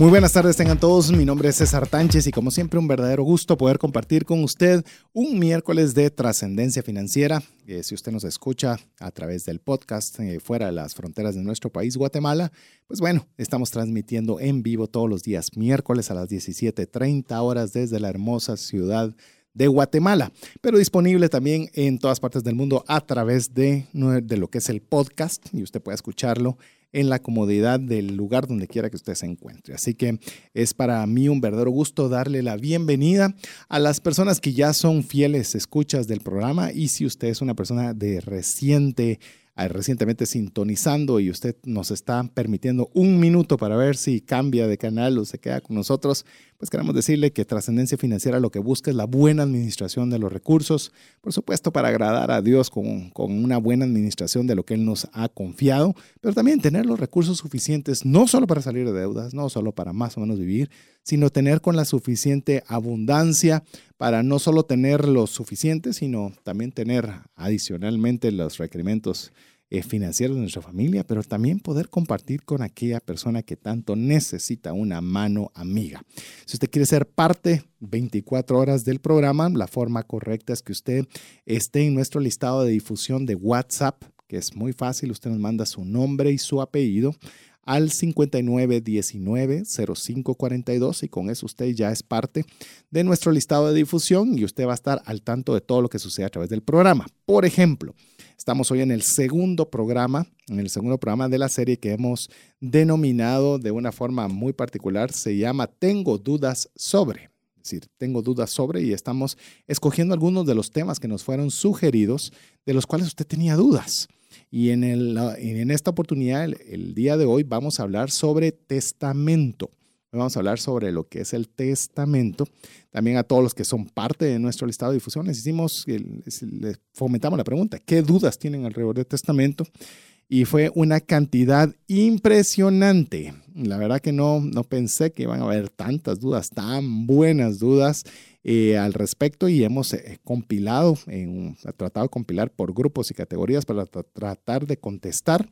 Muy buenas tardes tengan todos, mi nombre es César Tánchez y como siempre un verdadero gusto poder compartir con usted un miércoles de trascendencia financiera. Eh, si usted nos escucha a través del podcast eh, fuera de las fronteras de nuestro país, Guatemala, pues bueno, estamos transmitiendo en vivo todos los días miércoles a las 17.30 horas desde la hermosa ciudad de Guatemala, pero disponible también en todas partes del mundo a través de, de lo que es el podcast y usted puede escucharlo en la comodidad del lugar donde quiera que usted se encuentre. Así que es para mí un verdadero gusto darle la bienvenida a las personas que ya son fieles escuchas del programa y si usted es una persona de reciente recientemente sintonizando y usted nos está permitiendo un minuto para ver si cambia de canal o se queda con nosotros, pues queremos decirle que Trascendencia Financiera lo que busca es la buena administración de los recursos, por supuesto para agradar a Dios con, con una buena administración de lo que Él nos ha confiado, pero también tener los recursos suficientes, no solo para salir de deudas, no solo para más o menos vivir, sino tener con la suficiente abundancia para no solo tener lo suficiente, sino también tener adicionalmente los requerimientos eh, financieros de nuestra familia, pero también poder compartir con aquella persona que tanto necesita una mano amiga. Si usted quiere ser parte 24 horas del programa, la forma correcta es que usted esté en nuestro listado de difusión de WhatsApp, que es muy fácil, usted nos manda su nombre y su apellido al 5919-0542 y con eso usted ya es parte de nuestro listado de difusión y usted va a estar al tanto de todo lo que sucede a través del programa. Por ejemplo, Estamos hoy en el segundo programa, en el segundo programa de la serie que hemos denominado de una forma muy particular, se llama Tengo dudas sobre. Es decir, tengo dudas sobre y estamos escogiendo algunos de los temas que nos fueron sugeridos, de los cuales usted tenía dudas. Y en, el, en esta oportunidad, el día de hoy, vamos a hablar sobre testamento. Vamos a hablar sobre lo que es el testamento. También a todos los que son parte de nuestro listado de difusión, les hicimos, les fomentamos la pregunta, ¿qué dudas tienen alrededor del testamento? Y fue una cantidad impresionante. La verdad que no, no pensé que iban a haber tantas dudas, tan buenas dudas eh, al respecto y hemos eh, compilado, en, tratado de compilar por grupos y categorías para tratar de contestar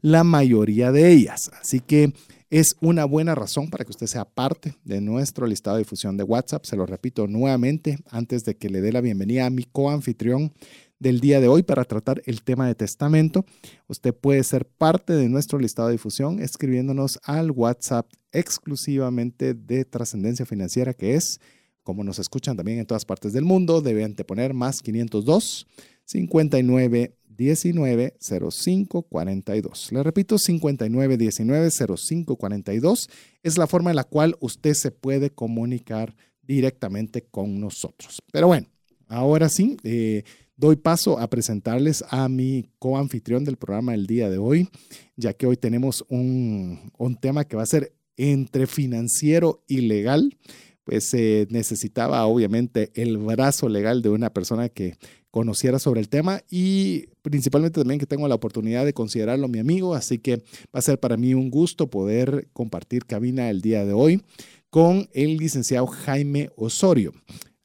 la mayoría de ellas. Así que es una buena razón para que usted sea parte de nuestro listado de difusión de WhatsApp. Se lo repito nuevamente antes de que le dé la bienvenida a mi coanfitrión del día de hoy para tratar el tema de testamento. Usted puede ser parte de nuestro listado de difusión escribiéndonos al WhatsApp exclusivamente de trascendencia financiera que es, como nos escuchan también en todas partes del mundo, deben de poner más 502 59 19 05 42. Le repito, 59 19 05 42 es la forma en la cual usted se puede comunicar directamente con nosotros. Pero bueno, ahora sí, eh, doy paso a presentarles a mi coanfitrión del programa el día de hoy, ya que hoy tenemos un, un tema que va a ser entre financiero y legal pues se necesitaba obviamente el brazo legal de una persona que conociera sobre el tema y principalmente también que tengo la oportunidad de considerarlo mi amigo, así que va a ser para mí un gusto poder compartir cabina el día de hoy con el licenciado Jaime Osorio.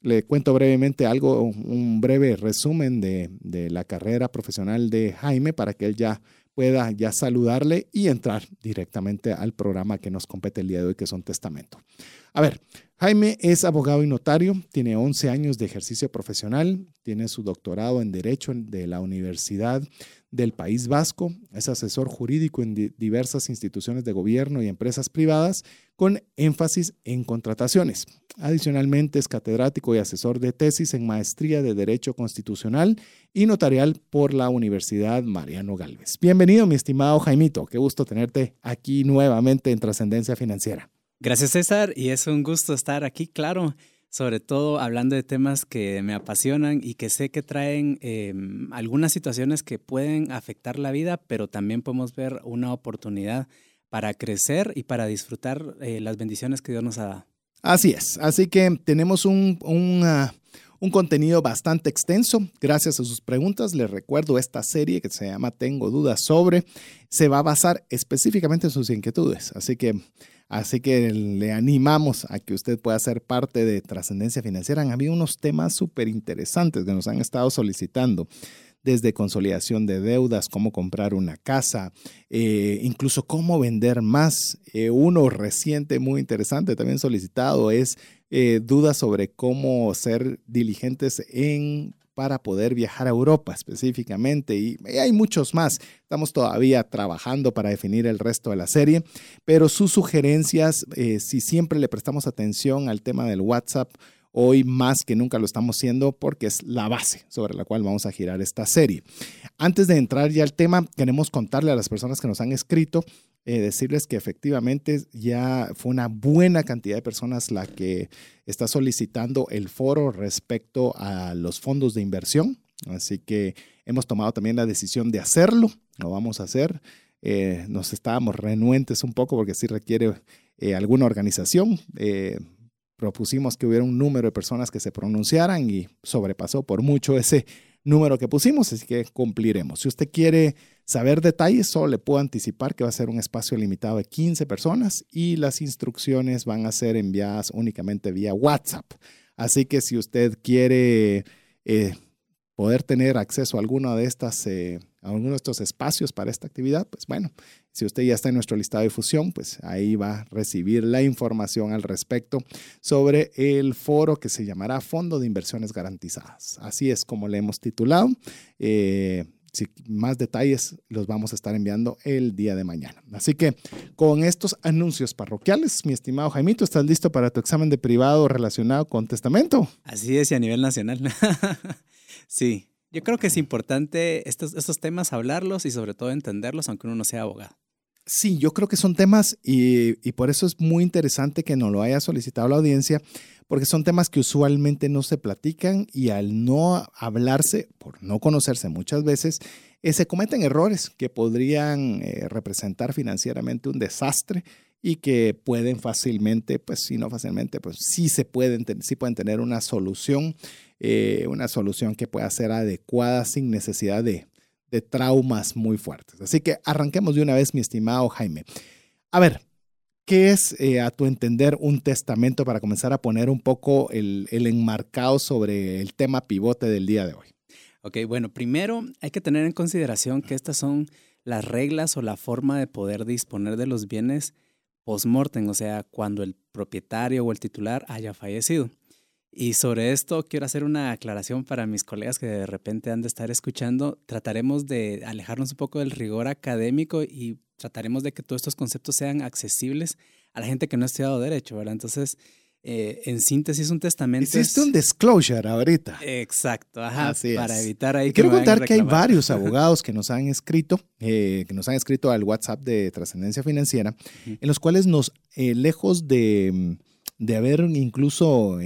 Le cuento brevemente algo, un breve resumen de, la carrera profesional de Jaime para que él ya pueda ya saludarle y entrar directamente al programa que nos compete el día de hoy, que es un testamento. A ver, Jaime es abogado y notario, tiene 11 años de ejercicio profesional, tiene su doctorado en Derecho de la Universidad del País Vasco, es asesor jurídico en diversas instituciones de gobierno y empresas privadas con énfasis en contrataciones. Adicionalmente es catedrático y asesor de tesis en maestría de Derecho Constitucional y Notarial por la Universidad Mariano Galvez. Bienvenido, mi estimado Jaimito, qué gusto tenerte aquí nuevamente en Trascendencia Financiera. Gracias César y es un gusto estar aquí, claro, sobre todo hablando de temas que me apasionan y que sé que traen em, algunas situaciones que pueden afectar la vida, pero también podemos ver una oportunidad para crecer y para disfrutar eh, las bendiciones que Dios nos ha dado. Así es, así que tenemos un, un, ah, un, contenido bastante extenso. Gracias a sus preguntas, les recuerdo esta serie que se llama Tengo dudas sobre, se va a basar específicamente en sus inquietudes. Así que, así que le animamos a que usted pueda ser parte de Trascendencia Financiera. Han habido unos temas súper interesantes que nos han estado solicitando desde consolidación de deudas, cómo comprar una casa, eh, incluso cómo vender más. Eh, uno reciente muy interesante también solicitado es eh, dudas sobre cómo ser diligentes en para poder viajar a Europa específicamente y, hay muchos más. Estamos todavía trabajando para definir el resto de la serie, pero sus sugerencias, si siempre le prestamos atención al tema del WhatsApp, Hoy más que nunca lo estamos haciendo porque es la base sobre la cual vamos a girar esta serie. Antes de entrar ya al tema, queremos contarle a las personas que nos han escrito, eh, decirles que efectivamente ya fue una buena cantidad de personas la que está solicitando el foro respecto a los fondos de inversión. Así que hemos tomado también la decisión de hacerlo, lo vamos a hacer. Eh, nos estábamos renuentes un poco porque sí requiere eh, alguna organización propusimos que hubiera un número de personas que se pronunciaran y sobrepasó por mucho ese número que pusimos, así que cumpliremos. Si usted quiere saber detalles, solo le puedo anticipar que va a ser un espacio limitado de 15 personas y las instrucciones van a ser enviadas únicamente vía WhatsApp. Así que si usted quiere eh, poder tener acceso a alguno de estas, eh, a alguno de estos espacios para esta actividad, pues bueno, si usted ya está en nuestro listado de difusión, pues ahí va a recibir la información al respecto sobre el foro que se llamará Fondo de Inversiones Garantizadas. Así es como le hemos titulado. Eh, si más detalles los vamos a estar enviando el día de mañana. Así que con estos anuncios parroquiales, mi estimado Jaimito, ¿estás listo para tu examen de privado relacionado con testamento? Así es, y a nivel nacional. Sí, yo creo que es importante estos, estos temas hablarlos y sobre todo entenderlos, aunque uno no sea abogado. Sí, yo creo que son temas y, por eso es muy interesante que nos lo haya solicitado la audiencia, porque son temas que usualmente no se platican y al no hablarse, por no conocerse muchas veces, eh, se cometen errores que podrían eh, representar financieramente un desastre y que pueden fácilmente, pues si no fácilmente, pues sí se pueden, sí pueden tener una solución eh, una solución que pueda ser adecuada sin necesidad de, traumas muy fuertes. Así que arranquemos de una vez, mi estimado Jaime. A ver, ¿qué es eh, a tu entender un testamento para comenzar a poner un poco el, el enmarcado sobre el tema pivote del día de hoy? Ok, bueno, primero hay que tener en consideración que estas son las reglas o la forma de poder disponer de los bienes post-mortem, o sea, cuando el propietario o el titular haya fallecido. Y sobre esto quiero hacer una aclaración para mis colegas que de repente han de estar escuchando. Trataremos de alejarnos un poco del rigor académico y trataremos de que todos estos conceptos sean accesibles a la gente que no ha estudiado derecho, ¿verdad? Entonces, eh, en síntesis, un testamento. Hiciste un disclosure ahorita. Exacto, ajá. para evitar ahí. quiero contar que hay varios abogados que nos han escrito, eh, que nos han escrito al WhatsApp de Trascendencia Financiera, en los cuales nos, eh, lejos de, de haber incluso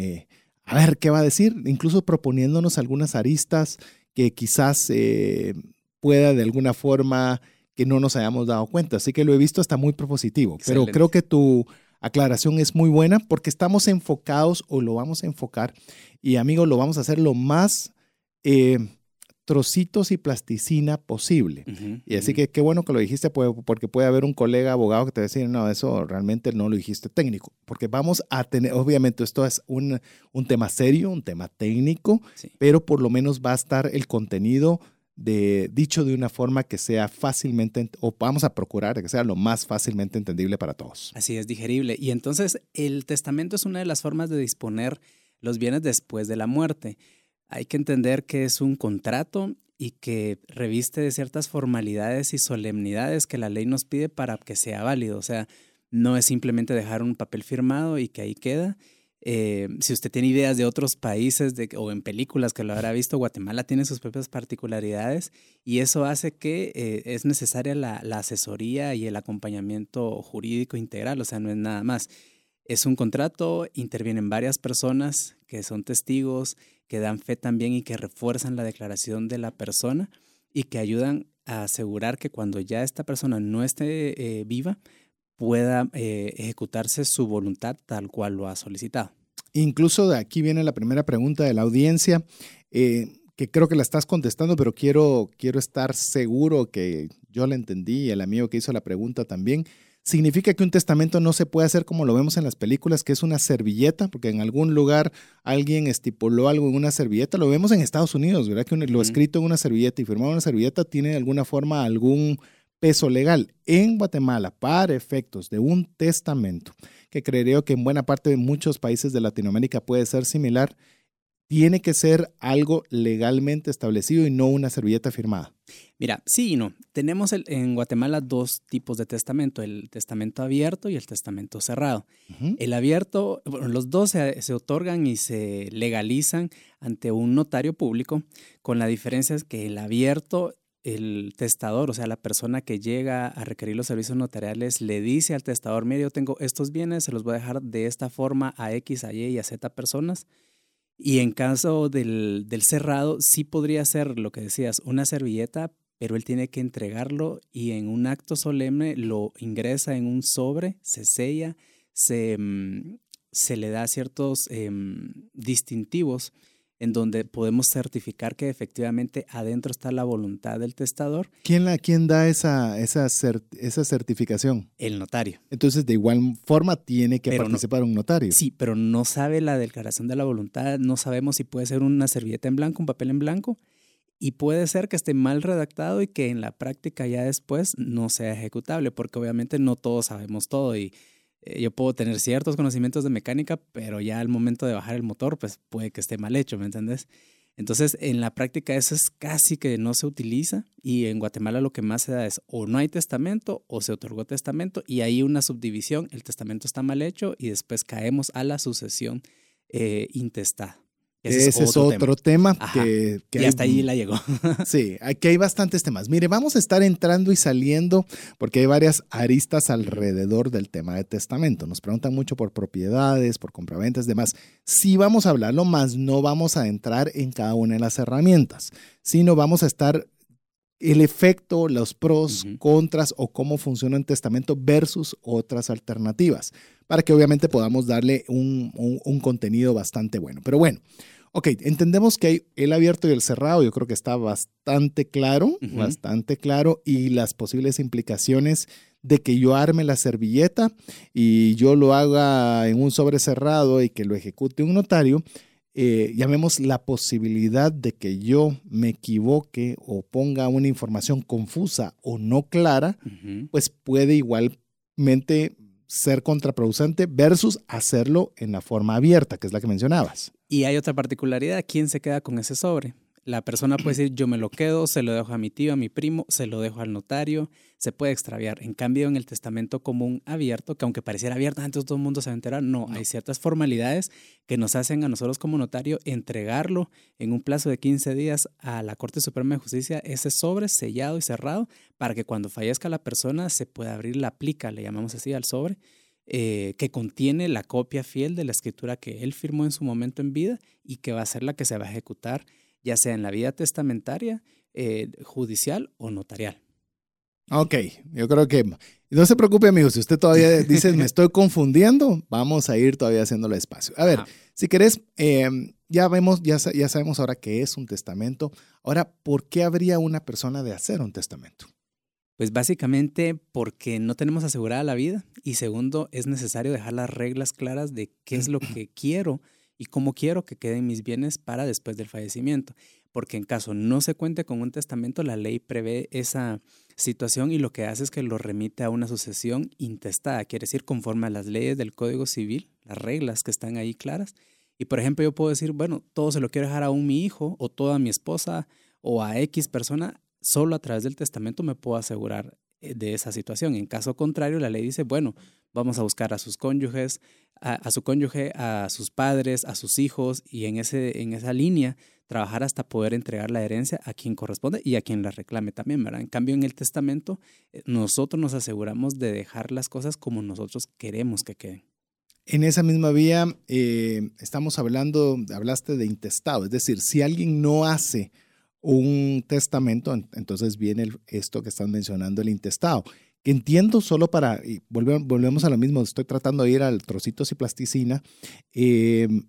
a ver qué va a decir, incluso proponiéndonos algunas aristas que quizás eh, pueda de alguna forma que no nos hayamos dado cuenta. Así que lo he visto hasta muy propositivo, pero creo que tu aclaración es muy buena porque estamos enfocados o lo vamos a enfocar y amigos, lo vamos a hacer lo más... Eh, trocitos y plasticina posible. y así que qué bueno que lo dijiste, porque puede haber un colega abogado que te va a decir, no, eso realmente no lo dijiste técnico, porque vamos a tener, obviamente esto es un, un tema serio, un tema técnico, pero por lo menos va a estar el contenido de, dicho de una forma que sea fácilmente, o vamos a procurar que sea lo más fácilmente entendible para todos. Así es, digerible. Y entonces el testamento es una de las formas de disponer los bienes después de la muerte hay que entender que es un contrato y que reviste de ciertas formalidades y solemnidades que la ley nos pide para que sea válido. O sea, no es simplemente dejar un papel firmado y que ahí queda. Eh, si usted tiene ideas de otros países o en películas que lo habrá visto, Guatemala tiene sus propias particularidades y eso hace que eh, es necesaria la, la, asesoría y el acompañamiento jurídico integral, o sea, no es nada más. Es un contrato, intervienen varias personas que son testigos, que dan fe también y que refuerzan la declaración de la persona y que ayudan a asegurar que cuando ya esta persona no esté eh, viva, pueda eh, ejecutarse su voluntad tal cual lo ha solicitado. Incluso de aquí viene la primera pregunta de la audiencia, eh, que creo que la estás contestando, pero quiero, quiero estar seguro que yo la entendí y el amigo que hizo la pregunta también. ¿Significa que un testamento no se puede hacer como lo vemos en las películas, que es una servilleta? Porque en algún lugar alguien estipuló algo en una servilleta. Lo vemos en Estados Unidos, ¿verdad? Que lo escrito en una servilleta y firmado en una servilleta tiene de alguna forma algún peso legal. En Guatemala, para efectos de un testamento, que creería que en buena parte de muchos países de Latinoamérica puede ser similar, tiene que ser algo legalmente establecido y no una servilleta firmada. Mira, sí y no. Tenemos en Guatemala dos tipos de testamento, el testamento abierto y el testamento cerrado. El abierto, bueno, los dos se, se, otorgan y se legalizan ante un notario público, con la diferencia es que el abierto, el testador, o sea, la persona que llega a requerir los servicios notariales, le dice al testador, mire, yo tengo estos bienes, se los voy a dejar de esta forma a X, a Y y a Z personas y en caso del, cerrado, sí podría ser lo que decías, una servilleta, pero él tiene que entregarlo y en un acto solemne lo ingresa en un sobre, se sella, se, mm, se le da ciertos em, distintivos en donde podemos certificar que efectivamente adentro está la voluntad del testador. ¿Quién, la, quién da esa, esa, esa certificación? El notario. Entonces, de igual forma, tiene que participar un notario. Sí, pero no sabe la declaración de la voluntad, no sabemos si puede ser una servilleta en blanco, un papel en blanco, y puede ser que esté mal redactado y que en la práctica ya después no sea ejecutable, porque obviamente no todos sabemos todo y yo puedo tener ciertos conocimientos de mecánica, pero ya al momento de bajar el motor, pues puede que esté mal hecho, ¿me entendés? Entonces, en la práctica eso es casi que no se utiliza y en Guatemala lo que más se da es o no hay testamento o se otorgó testamento y hay una subdivisión, el testamento está mal hecho y después caemos a la sucesión eh, intestada. Ese, es otro, tema, que, y hasta ahí la llegó. sí, aquí hay bastantes temas. Mire, vamos a estar entrando y saliendo porque hay varias aristas alrededor del tema de testamento. Nos preguntan mucho por propiedades, por compraventas, demás. Sí vamos a hablarlo, más no vamos a entrar en cada una de las herramientas, sino vamos a estar el efecto, los pros, contras o cómo funciona un testamento versus otras alternativas, para que obviamente podamos darle un, un contenido bastante bueno. Pero bueno, Ok, entendemos que hay el abierto y el cerrado, yo creo que está bastante claro, bastante claro, y las posibles implicaciones de que yo arme la servilleta y yo lo haga en un sobre cerrado y que lo ejecute un notario, eh, llamemos la posibilidad de que yo me equivoque o ponga una información confusa o no clara, pues puede igualmente ser contraproducente versus hacerlo en la forma abierta, que es la que mencionabas. Y hay otra particularidad, ¿quién se queda con ese sobre? La persona puede decir, yo me lo quedo, se lo dejo a mi tío, a mi primo, se lo dejo al notario, se puede extraviar. En cambio, en el testamento común abierto, que aunque pareciera abierto, antes todo el mundo se va a enterar, no, hay ciertas formalidades que nos hacen a nosotros como notario entregarlo en un plazo de 15 días a la Corte Suprema de Justicia, ese sobre sellado y cerrado, para que cuando fallezca la persona se pueda abrir la plica, le llamamos así al sobre, eh, que contiene la copia fiel de la escritura que él firmó en su momento en vida y que va a ser la que se va a ejecutar, ya sea en la vida testamentaria, eh, judicial o notarial. Ok, yo creo que no se preocupe, amigos. Si usted todavía dice me estoy confundiendo, vamos a ir todavía haciéndolo espacio. A ver, si querés, em, ya vemos, ya, ya sabemos ahora qué es un testamento. Ahora, ¿por qué habría una persona de hacer un testamento? Pues básicamente porque no tenemos asegurada la vida y segundo, es necesario dejar las reglas claras de qué es lo que quiero y cómo quiero que queden mis bienes para después del fallecimiento. Porque en caso no se cuente con un testamento, la ley prevé esa situación y lo que hace es que lo remite a una sucesión intestada, quiere decir conforme a las leyes del Código Civil, las reglas que están ahí claras. Y por ejemplo, yo puedo decir, bueno, todo se lo quiero dejar a un mi hijo o toda mi esposa o a X persona solo a través del testamento me puedo asegurar de esa situación. En caso contrario, la ley dice, bueno, vamos a buscar a sus cónyuges, a, su cónyuge, a sus padres, a sus hijos y en, ese, en esa línea trabajar hasta poder entregar la herencia a quien corresponde y a quien la reclame también. En cambio, en el testamento, eh, nosotros nos aseguramos de dejar las cosas como nosotros queremos que queden. En esa misma vía, eh, estamos hablando, hablaste de intestado, es decir, si alguien no hace un testamento, entonces viene esto que están mencionando, el intestado. que entiendo solo para, y volvemos, a lo mismo, estoy tratando de ir al trocitos y plasticina, em,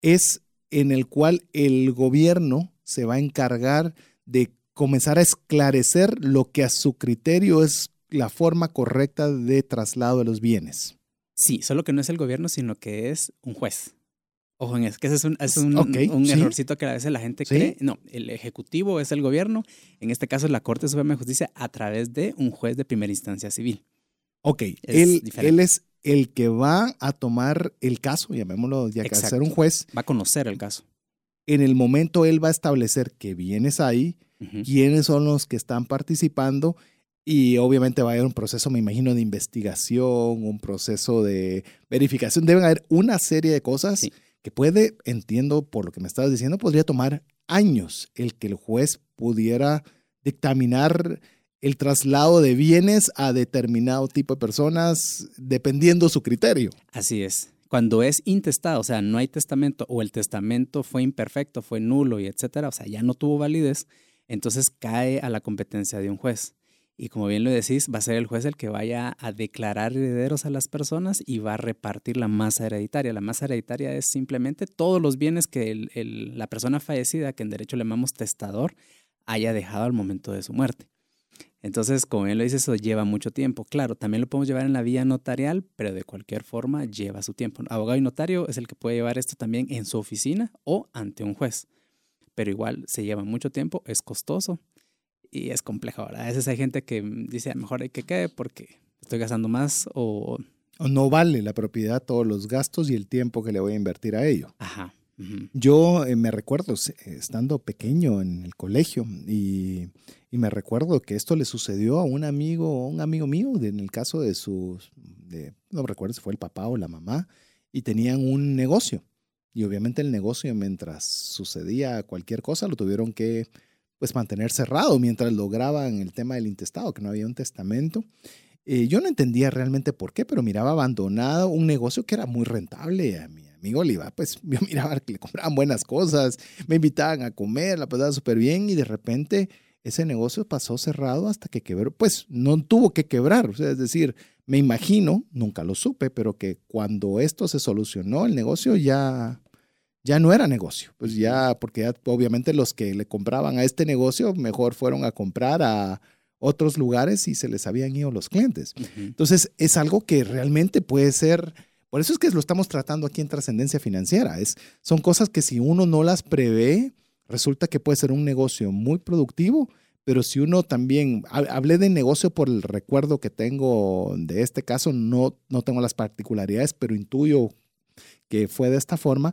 es en el cual el gobierno se va a encargar de comenzar a esclarecer lo que a su criterio es la forma correcta de traslado de los bienes. Sí, solo que no es el gobierno, sino que es un juez. Ojo en eso, que ese es un, es un, un errorcito que a veces la gente cree. No, el ejecutivo es el gobierno, en este caso es la Corte Suprema de Justicia, a través de un juez de primera instancia civil. Ok, él, él, es el que va a tomar el caso, llamémoslo ya que ser un juez. Va a conocer el caso. En el momento él va a establecer que vienes ahí, quiénes son los que están participando y obviamente va a haber un proceso, me imagino, de investigación, un proceso de verificación. Deben haber una serie de cosas que puede, entiendo por lo que me estabas diciendo, podría tomar años el que el juez pudiera dictaminar el traslado de bienes a determinado tipo de personas dependiendo su criterio. Así es. Cuando es intestado, o sea, no hay testamento o el testamento fue imperfecto, fue nulo y etcétera, o sea, ya no tuvo validez, entonces cae a la competencia de un juez. Y como bien lo decís, va a ser el juez el que vaya a declarar herederos a las personas y va a repartir la masa hereditaria. La masa hereditaria es simplemente todos los bienes que la persona fallecida, que en derecho le llamamos testador, haya dejado al momento de su muerte. Entonces, como bien lo dice, eso lleva mucho tiempo. Claro, también lo podemos llevar en la vía notarial, pero de cualquier forma lleva su tiempo. Abogado y notario es el que puede llevar esto también en su oficina o ante un juez. Pero igual se lleva mucho tiempo, es costoso y es complejo. Ahora, a veces hay gente que dice, mejor hay que quede porque estoy gastando más o... O no vale la propiedad todos los gastos y el tiempo que le voy a invertir a ello. Ajá. Yo eh, me recuerdo estando pequeño en el colegio y, y, me recuerdo que esto le sucedió a un amigo, un amigo mío, en el caso de sus, de, no recuerdo si fue el papá o la mamá, y tenían un negocio. Y obviamente el negocio, mientras sucedía cualquier cosa, lo tuvieron que pues mantener cerrado mientras lograban el tema del intestado, que no había un testamento. Eh, yo no entendía realmente por qué, pero miraba abandonado un negocio que era muy rentable. A mi amigo iba, pues yo miraba que le compraban buenas cosas, me invitaban a comer, la pasaba súper bien y de repente ese negocio pasó cerrado hasta que quebró. Pues no tuvo que quebrar, es decir, me imagino, nunca lo supe, pero que cuando esto se solucionó, el negocio ya ya no era negocio, pues ya, porque obviamente los que le compraban a este negocio mejor fueron a comprar a otros lugares y se les habían ido los clientes. Entonces, es algo que realmente puede ser, por eso es que lo estamos tratando aquí en trascendencia financiera, es, son cosas que si uno no las prevé, resulta que puede ser un negocio muy productivo, pero si uno también, hablé de negocio por el recuerdo que tengo de este caso, no, no tengo las particularidades, pero intuyo que fue de esta forma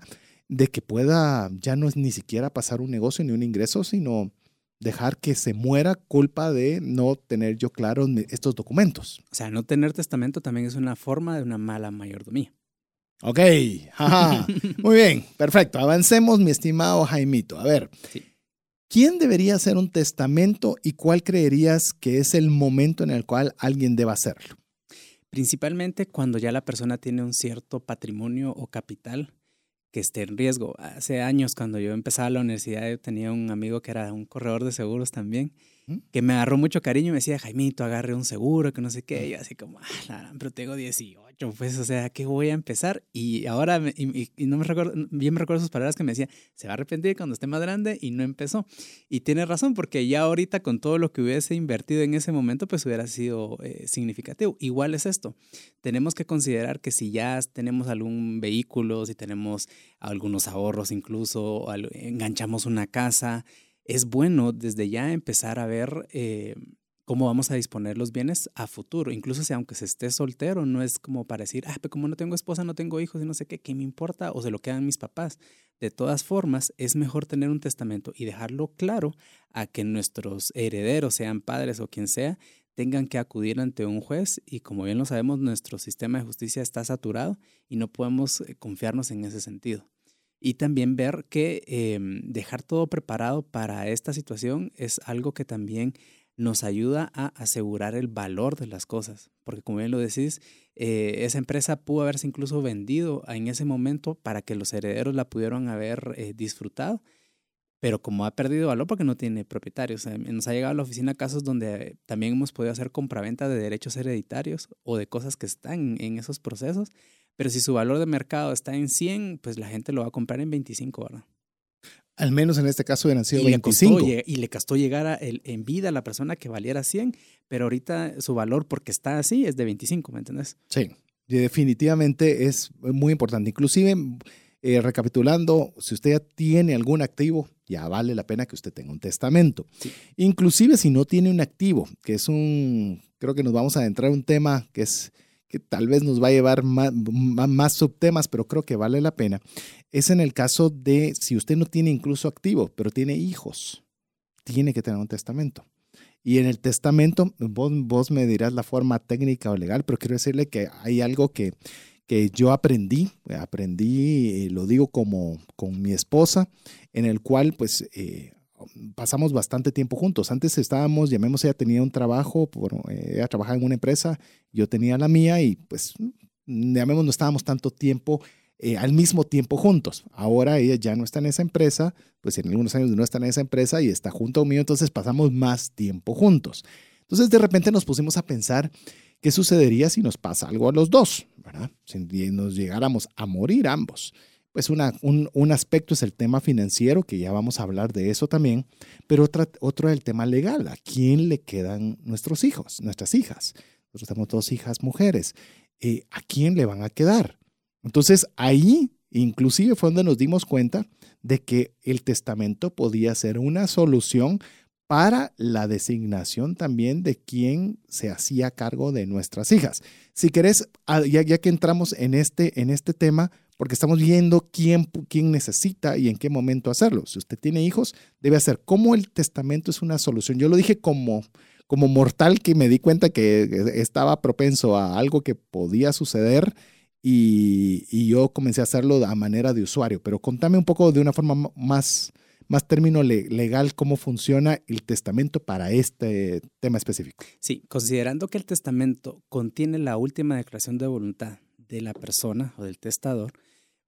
de que pueda ya no es ni siquiera pasar un negocio ni un ingreso, sino dejar que se muera culpa de no tener yo claros estos documentos. O sea, no tener testamento también es una forma de una mala mayordomía. Ok, muy bien, perfecto. Avancemos, mi estimado Jaimito. A ver, ¿quién debería hacer un testamento y cuál creerías que es el momento en el cual alguien deba hacerlo? Principalmente cuando ya la persona tiene un cierto patrimonio o capital que esté en riesgo. Hace años, cuando yo empezaba la universidad, yo tenía un amigo que era un corredor de seguros también. Que me agarró mucho cariño y me decía, Jaimito, agarre un seguro, que no sé qué. Y yo así como, ah, pero tengo 18, pues, o sea, ¿qué voy a empezar? Y ahora, y, no me recuerdo, bien me recuerdo sus palabras que me decía, se va a arrepentir cuando esté más grande y no empezó. Y tiene razón, porque ya ahorita con todo lo que hubiese invertido en ese momento, pues hubiera sido eh, significativo. Igual es esto, tenemos que considerar que si ya tenemos algún vehículo, si tenemos algunos ahorros incluso, enganchamos una casa, es bueno desde ya empezar a ver eh, cómo vamos a disponer los bienes a futuro. Incluso si aunque se esté soltero, no es como para decir, ah, pero como no tengo esposa, no tengo hijos y no sé qué, ¿qué me importa? O se lo quedan mis papás. De todas formas, es mejor tener un testamento y dejarlo claro a que nuestros herederos, sean padres o quien sea, tengan que acudir ante un juez y como bien lo sabemos, nuestro sistema de justicia está saturado y no podemos eh, confiarnos en ese sentido. Y también ver que em, dejar todo preparado para esta situación es algo que también nos ayuda a asegurar el valor de las cosas. Porque como bien lo decís, eh, esa empresa pudo haberse incluso vendido en ese momento para que los herederos la pudieran haber eh, disfrutado pero como ha perdido valor porque no tiene propietarios. Nos ha llegado a la oficina casos donde también hemos podido hacer compraventa de derechos hereditarios o de cosas que están en esos procesos, pero si su valor de mercado está en 100, pues la gente lo va a comprar en 25, ¿verdad? Al menos en este caso hubieran sido y 25. Le costó, y le costó llegar a el, en vida a la persona que valiera 100, pero ahorita su valor porque está así es de 25, ¿me entiendes? Sí, definitivamente es muy importante. Inclusive, eh, recapitulando, si usted ya tiene algún activo, ya vale la pena que usted tenga un testamento. Inclusive si no tiene un activo, que es un, creo que nos vamos a adentrar en un tema que es que tal vez nos va a llevar más, más, subtemas, pero creo que vale la pena, es en el caso de si usted no tiene incluso activo, pero tiene hijos, tiene que tener un testamento. Y en el testamento, vos, vos me dirás la forma técnica o legal, pero quiero decirle que hay algo que, que yo aprendí, aprendí, eh, lo digo como con mi esposa, en el cual pues eh, pasamos bastante tiempo juntos. Antes estábamos, llamemos, ella tenía un trabajo, eh, ella trabajaba en una empresa, yo tenía la mía y pues, llamemos, no estábamos tanto tiempo eh, al mismo tiempo juntos. Ahora ella ya no está en esa empresa, pues en algunos años no está en esa empresa y está junto a mí, entonces pasamos más tiempo juntos. Entonces de repente nos pusimos a pensar qué sucedería si nos pasa algo a los dos, ¿verdad? Si nos llegáramos a morir ambos pues un, un, aspecto es el tema financiero, que ya vamos a hablar de eso también, pero otra, otro es el tema legal. ¿A quién le quedan nuestros hijos, nuestras hijas? Nosotros tenemos dos hijas mujeres. Eh, ¿A quién le van a quedar? Entonces ahí inclusive fue donde nos dimos cuenta de que el testamento podía ser una solución para la designación también de quién se hacía cargo de nuestras hijas. Si querés, ah, ya, ya que entramos en este, en este tema, porque estamos viendo quién, quién necesita y en qué momento hacerlo. Si usted tiene hijos, debe hacer cómo el testamento es una solución. Yo lo dije como, como mortal que me di cuenta que estaba propenso a algo que podía suceder y, y yo comencé a hacerlo a manera de usuario. Pero contame un poco de una forma más, más término legal cómo funciona el testamento para este tema específico. Sí, considerando que el testamento contiene la última declaración de voluntad de la persona o del testador,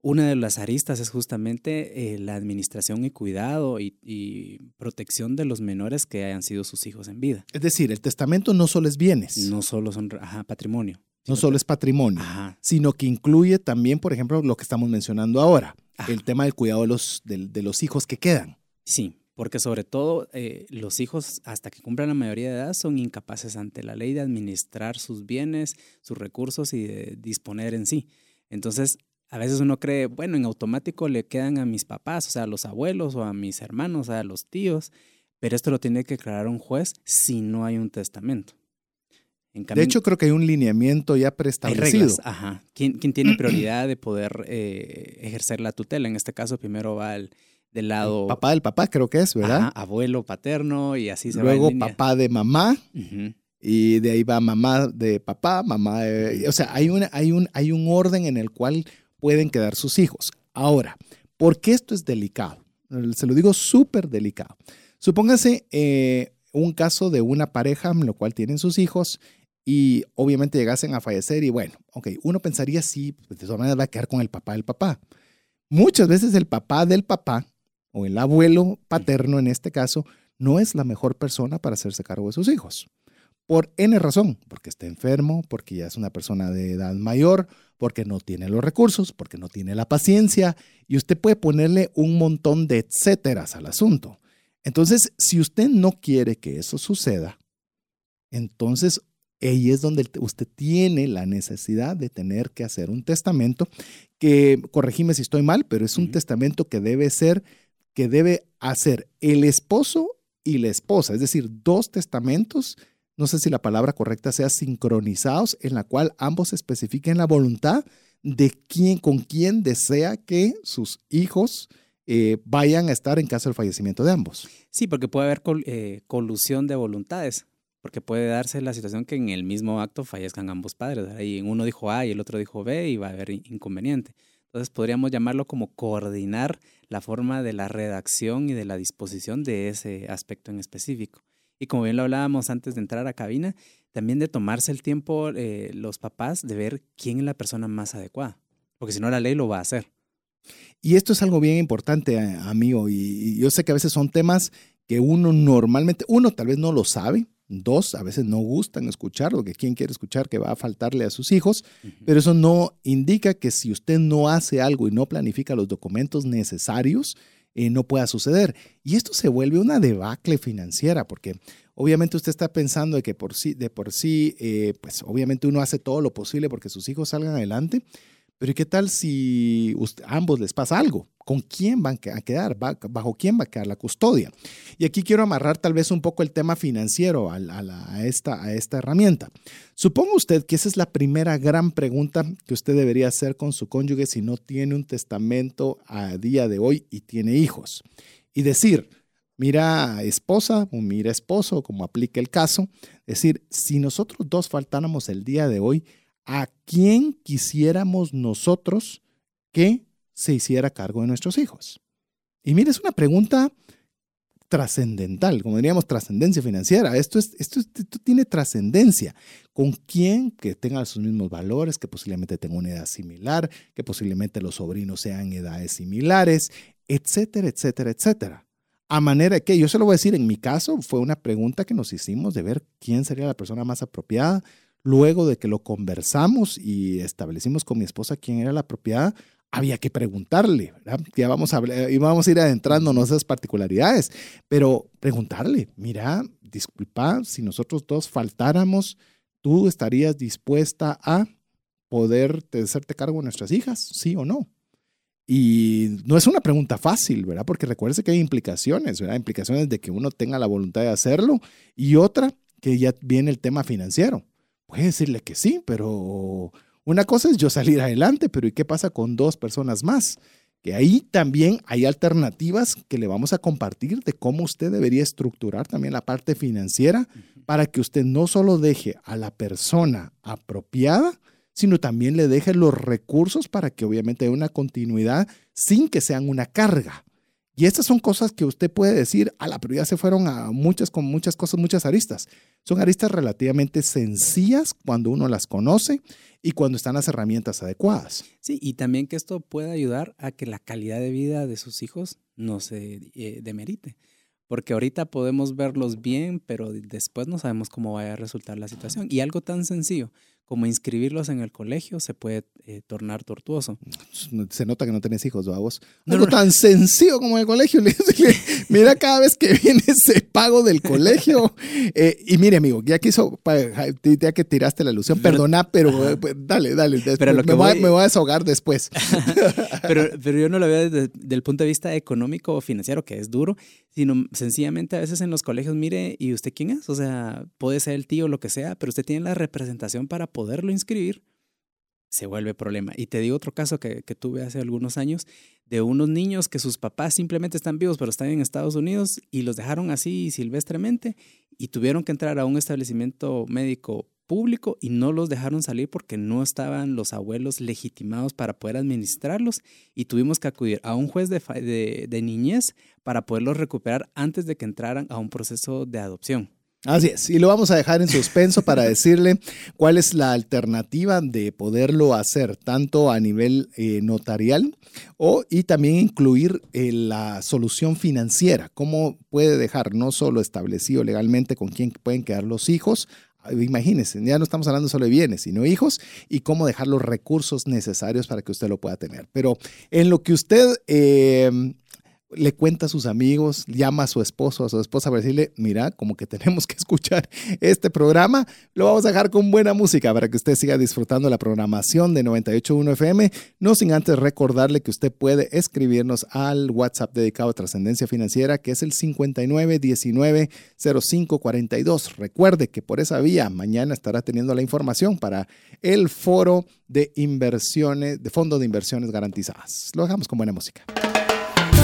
una de las aristas es justamente eh, la administración y cuidado y, protección de los menores que hayan sido sus hijos en vida. Es decir, el testamento no solo es bienes. No solo son patrimonio. No solo es patrimonio, sino que incluye también, por ejemplo, lo que estamos mencionando ahora, el tema del cuidado de los, de, los hijos que quedan. Sí, porque sobre todo eh, los hijos hasta que cumplan la mayoría de edad son incapaces ante la ley de administrar sus bienes, sus recursos y de disponer en sí. Entonces, a veces uno cree, bueno, en automático le quedan a mis papás, o sea, a los abuelos o a mis hermanos, a los tíos, pero esto lo tiene que aclarar un juez si no hay un testamento. de hecho, creo que hay un lineamiento ya preestablecido. Ajá. ¿Quién, tiene prioridad de poder eh, ejercer la tutela? En este caso, primero va el, del lado... papá del papá, creo que es, ¿verdad? abuelo paterno y así se Luego va Luego papá de mamá. Y de ahí va mamá de papá, mamá de... O sea, hay, una, hay, un, hay un orden en el cual pueden quedar sus hijos. Ahora, ¿por qué esto es delicado? Se lo digo súper delicado. Supóngase eh, un caso de una pareja en lo cual tienen sus hijos y obviamente llegasen a fallecer y bueno, ok, uno pensaría si pues, de todas maneras va a quedar con el papá del papá. Muchas veces el papá del papá o el abuelo paterno en este caso no es la mejor persona para hacerse cargo de sus hijos. Por N razón, porque está enfermo, porque ya es una persona de edad mayor, porque no tiene los recursos, porque no tiene la paciencia, y usted puede ponerle un montón de etcéteras al asunto. Entonces, si usted no quiere que eso suceda, entonces ahí es donde usted tiene la necesidad de tener que hacer un testamento que, corregime si estoy mal, pero es un testamento que debe ser, que debe hacer el esposo y la esposa, es decir, dos testamentos no sé si la palabra correcta sea sincronizados, en la cual ambos especifiquen la voluntad de quién, con quién desea que sus hijos eh, vayan a estar en caso del fallecimiento de ambos. Sí, porque puede haber eh, colusión de voluntades, porque puede darse la situación que en el mismo acto fallezcan ambos padres. Y uno dijo A y el otro dijo B y va a haber inconveniente. Entonces podríamos llamarlo como coordinar la forma de la redacción y de la disposición de ese aspecto en específico. Y como bien lo hablábamos antes de entrar a cabina, también de tomarse el tiempo eh, los papás de ver quién es la persona más adecuada, porque si no la ley lo va a hacer. Y esto es algo bien importante, amigo, y, yo sé que a veces son temas que uno normalmente, uno tal vez no lo sabe, dos, a veces no gustan escuchar, lo que quien quiere escuchar que va a faltarle a sus hijos, pero eso no indica que si usted no hace algo y no planifica los documentos necesarios, eh, no pueda suceder. Y esto se vuelve una debacle financiera, porque obviamente usted está pensando de que por sí, de por sí, eh, pues obviamente uno hace todo lo posible porque sus hijos salgan adelante, pero ¿y qué tal si a ambos les pasa algo? ¿Con quién van a quedar? ¿Bajo quién va a quedar la custodia? Y aquí quiero amarrar tal vez un poco el tema financiero a, esta, herramienta. Suponga usted que esa es la primera gran pregunta que usted debería hacer con su cónyuge si no tiene un testamento a día de hoy y tiene hijos. Y decir, mira esposa o mira esposo, como aplique el caso, decir, si nosotros dos faltáramos el día de hoy, ¿a quién quisiéramos nosotros que se hiciera cargo de nuestros hijos? Y mire, es una pregunta trascendental, como diríamos, trascendencia financiera. Esto, es, esto, esto tiene trascendencia. ¿Con quién que tenga sus mismos valores, que posiblemente tenga una edad similar, que posiblemente los sobrinos sean edades similares, etcétera, etcétera, etcétera? A manera que, yo se lo voy a decir, en mi caso fue una pregunta que nos hicimos de ver quién sería la persona más apropiada, Luego de que lo conversamos y establecimos con mi esposa quién era la apropiada, había que preguntarle, Ya vamos a, íbamos a ir adentrándonos esas particularidades, pero preguntarle, mira, disculpa, si nosotros dos faltáramos, ¿tú estarías dispuesta a poder hacerte cargo de nuestras hijas? ¿Sí o no? Y no es una pregunta fácil, ¿verdad? Porque recuerde que hay implicaciones, ¿verdad? Implicaciones de que uno tenga la voluntad de hacerlo y otra que ya viene el tema financiero. Puede decirle que sí, pero una cosa es yo salir adelante, pero ¿y qué pasa con dos personas más? Que ahí también hay alternativas que le vamos a compartir de cómo usted debería estructurar también la parte financiera para que usted no solo deje a la persona apropiada, sino también le deje los recursos para que obviamente haya una continuidad sin que sean una carga. Y estas son cosas que usted puede decir, a la prioridad se fueron a muchas, con muchas cosas, muchas aristas. Son aristas relativamente sencillas cuando uno las conoce y cuando están las herramientas adecuadas. Sí, y también que esto pueda ayudar a que la calidad de vida de sus hijos no se eh, demerite. Porque ahorita podemos verlos bien, pero después no sabemos cómo vaya a resultar la situación. Y algo tan sencillo como inscribirlos en el colegio se puede eh, tornar tortuoso. Se nota que no tenés hijos, vos. No, Algo tan sencillo como el colegio. Mira cada vez que viene ese pago del colegio. Eh, y mire, amigo, ya que hizo, ya que tiraste la ilusión, perdona, pero eh, pues, dale, dale. Pero lo que me, voy, me, voy, a deshogar después. pero, pero yo no lo veo desde, el punto de vista económico o financiero, que es duro, sino sencillamente a veces en los colegios, mire, ¿y usted quién es? O sea, puede ser el tío, o lo que sea, pero usted tiene la representación para poderlo inscribir, se vuelve problema. Y te digo otro caso que, tuve hace algunos años de unos niños que sus papás simplemente están vivos, pero están en Estados Unidos y los dejaron así silvestremente y tuvieron que entrar a un establecimiento médico público y no los dejaron salir porque no estaban los abuelos legitimados para poder administrarlos y tuvimos que acudir a un juez de, de niñez para poderlos recuperar antes de que entraran a un proceso de adopción. Así es, y lo vamos a dejar en suspenso para decirle cuál es la alternativa de poderlo hacer, tanto a nivel eh, notarial o y también incluir eh, la solución financiera, cómo puede dejar no solo establecido legalmente con quién pueden quedar los hijos, Imagínense, ya no estamos hablando solo de bienes, sino hijos y cómo dejar los recursos necesarios para que usted lo pueda tener. Pero en lo que usted eh, le cuenta a sus amigos, llama a su esposo, a su esposa para decirle, mira, como que tenemos que escuchar este programa, lo vamos a dejar con buena música para que usted siga disfrutando la programación de 98.1 FM, no sin antes recordarle que usted puede escribirnos al WhatsApp dedicado a trascendencia financiera, que es el 59190542. Recuerde que por esa vía mañana estará teniendo la información para el foro de inversiones, de fondo de inversiones garantizadas. Lo dejamos con buena música.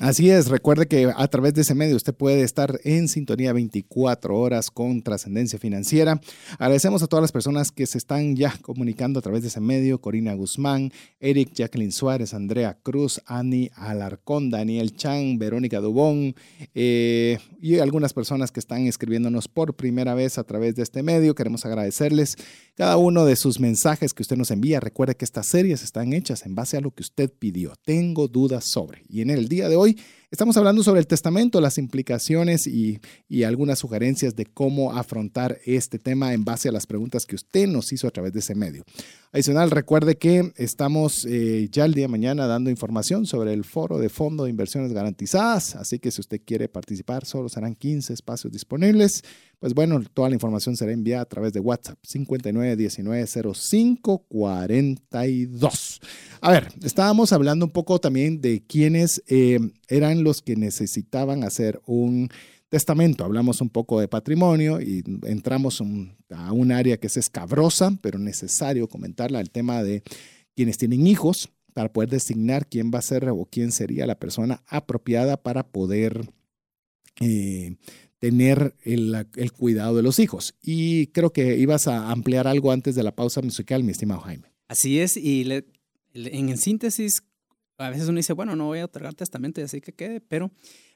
Así es, recuerde que a través de ese medio usted puede estar en sintonía 24 horas con trascendencia financiera. Agradecemos a todas las personas que se están ya comunicando a través de ese medio, Corina Guzmán, Eric Jacqueline Suárez, Andrea Cruz, Ani Alarcón, Daniel Chan, Verónica Dubón eh, y algunas personas que están escribiéndonos por primera vez a través de este medio. Queremos agradecerles cada uno de sus mensajes que usted nos envía. Recuerde que estas series están hechas en base a lo que usted pidió. Tengo dudas sobre. Y en el día de hoy hoy Estamos hablando sobre el testamento, las implicaciones y, algunas sugerencias de cómo afrontar este tema en base a las preguntas que usted nos hizo a través de ese medio. Adicional, recuerde que estamos eh, ya el día de mañana dando información sobre el foro de fondo de inversiones garantizadas, así que si usted quiere participar, solo serán 15 espacios disponibles. Pues bueno, toda la información será enviada a través de WhatsApp 59190542. A ver, estábamos hablando un poco también de quiénes eh, eran los que necesitaban hacer un testamento. Hablamos un poco de patrimonio y entramos a un área que es escabrosa, pero necesario comentarla, el tema de quienes tienen hijos para poder designar quién va a ser o quién sería la persona apropiada para poder eh, tener el, cuidado de los hijos. Y creo que ibas a ampliar algo antes de la pausa musical, mi estimado Jaime. Así es, y en síntesis, a veces uno dice, bueno, no voy a otorgar testamento y así que quede, pero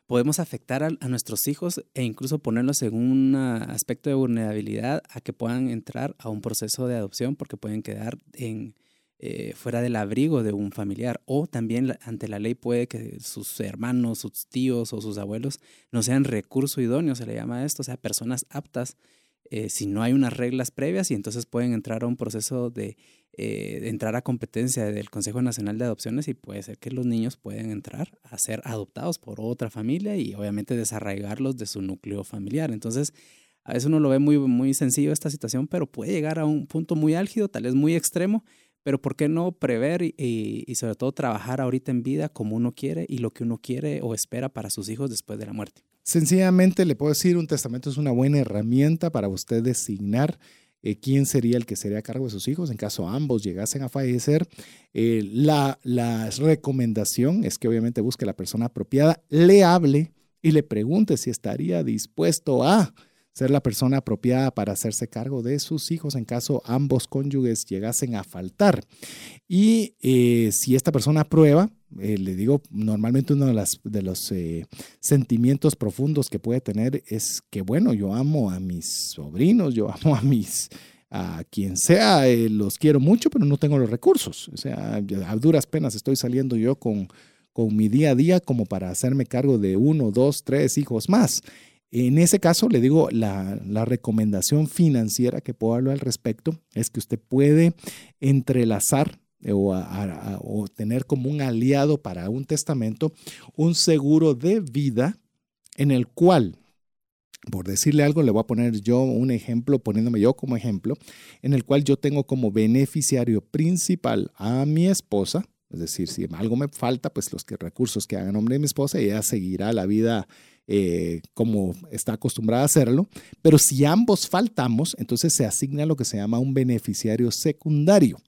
podemos afectar a, nuestros hijos e incluso ponerlos en un aspecto de vulnerabilidad a que puedan entrar a un proceso de adopción porque pueden quedar en, eh, fuera del abrigo de un familiar. O también ante la ley puede que sus hermanos, sus tíos o sus abuelos no sean recurso idóneo, se le llama esto, o sea, personas aptas eh, si no hay unas reglas previas y entonces pueden entrar a un proceso de, eh, entrar a competencia del Consejo Nacional de Adopciones y puede ser que los niños pueden entrar a ser adoptados por otra familia y obviamente desarraigarlos de su núcleo familiar. Entonces, a veces uno lo ve muy, muy sencillo esta situación, pero puede llegar a un punto muy álgido, tal vez muy extremo, pero ¿por qué no prever y, sobre todo trabajar ahorita en vida como uno quiere y lo que uno quiere o espera para sus hijos después de la muerte? Sencillamente le puedo decir, un testamento es una buena herramienta para usted designar eh, quién sería el que sería a cargo de sus hijos en caso ambos llegasen a fallecer. Eh, la, la recomendación es que obviamente busque la persona apropiada, le hable y le pregunte si estaría dispuesto a ser la persona apropiada para hacerse cargo de sus hijos en caso ambos cónyuges llegasen a faltar. Y eh, si esta persona aprueba, eh, le digo, normalmente uno de, las, de los eh, sentimientos profundos que puede tener es que, bueno, yo amo a mis sobrinos, yo amo a mis, a quien sea, los quiero mucho, pero no tengo los recursos. O sea, a duras penas estoy saliendo yo con, con mi día a día como para hacerme cargo de uno, dos, tres hijos más. En ese caso, le digo, la, recomendación financiera que puedo hablar al respecto es que usted puede entrelazar o, o, tener como un aliado para un testamento un seguro de vida en el cual, por decirle algo, le voy a poner yo un ejemplo, poniéndome yo como ejemplo, en el cual yo tengo como beneficiario principal a mi esposa, es decir, si algo me falta, pues los recursos que hagan nombre de mi esposa, ella seguirá la vida eh, como está acostumbrada a hacerlo, pero si ambos faltamos, entonces se asigna lo que se llama un beneficiario secundario.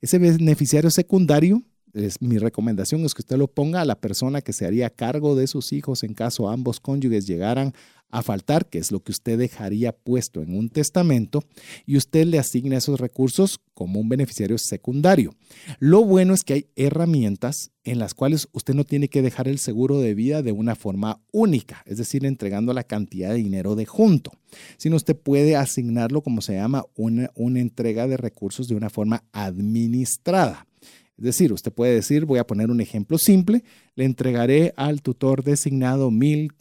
Ese beneficiario secundario es, mi recomendación es que usted lo ponga a la persona que se haría cargo de sus hijos en caso ambos cónyuges llegaran a faltar, que es lo que usted dejaría puesto en un testamento, y usted le asigna esos recursos como un beneficiario secundario. Lo bueno es que hay herramientas en las cuales usted no tiene que dejar el seguro de vida de una forma única, es decir, entregando la cantidad de dinero de junto, sino usted puede asignarlo como se llama una, una entrega de recursos de una forma administrada. Es decir, usted puede decir, voy a poner un ejemplo simple, le entregaré al tutor designado mil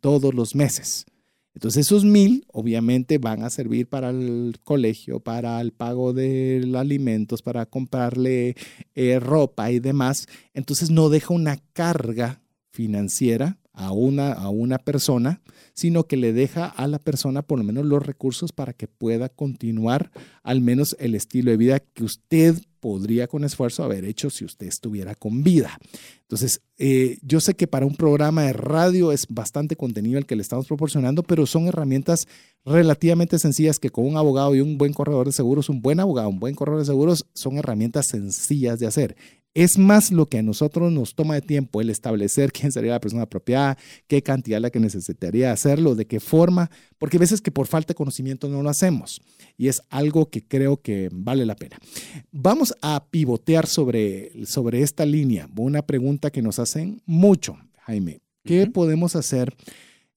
todos los meses. Entonces esos mil obviamente van a servir para el colegio, para el pago de alimentos, para comprarle eh, ropa y demás. Entonces no deja una carga financiera a una, a una persona, sino que le deja a la persona por lo menos los recursos para que pueda continuar al menos el estilo de vida que usted podría con esfuerzo haber hecho si usted estuviera con vida. Entonces, eh, yo sé que para un programa de radio es bastante contenido el que le estamos proporcionando, pero son herramientas relativamente sencillas que con un abogado y un buen corredor de seguros, un buen abogado, un buen corredor de seguros, son herramientas sencillas de hacer. Es más lo que a nosotros nos toma de tiempo el establecer quién sería la persona apropiada, qué cantidad la que necesitaría hacerlo, de qué forma, porque a veces que por falta de conocimiento no lo hacemos y es algo que creo que vale la pena. Vamos a pivotear sobre, sobre esta línea, una pregunta que nos hacen mucho, Jaime. ¿Qué podemos hacer?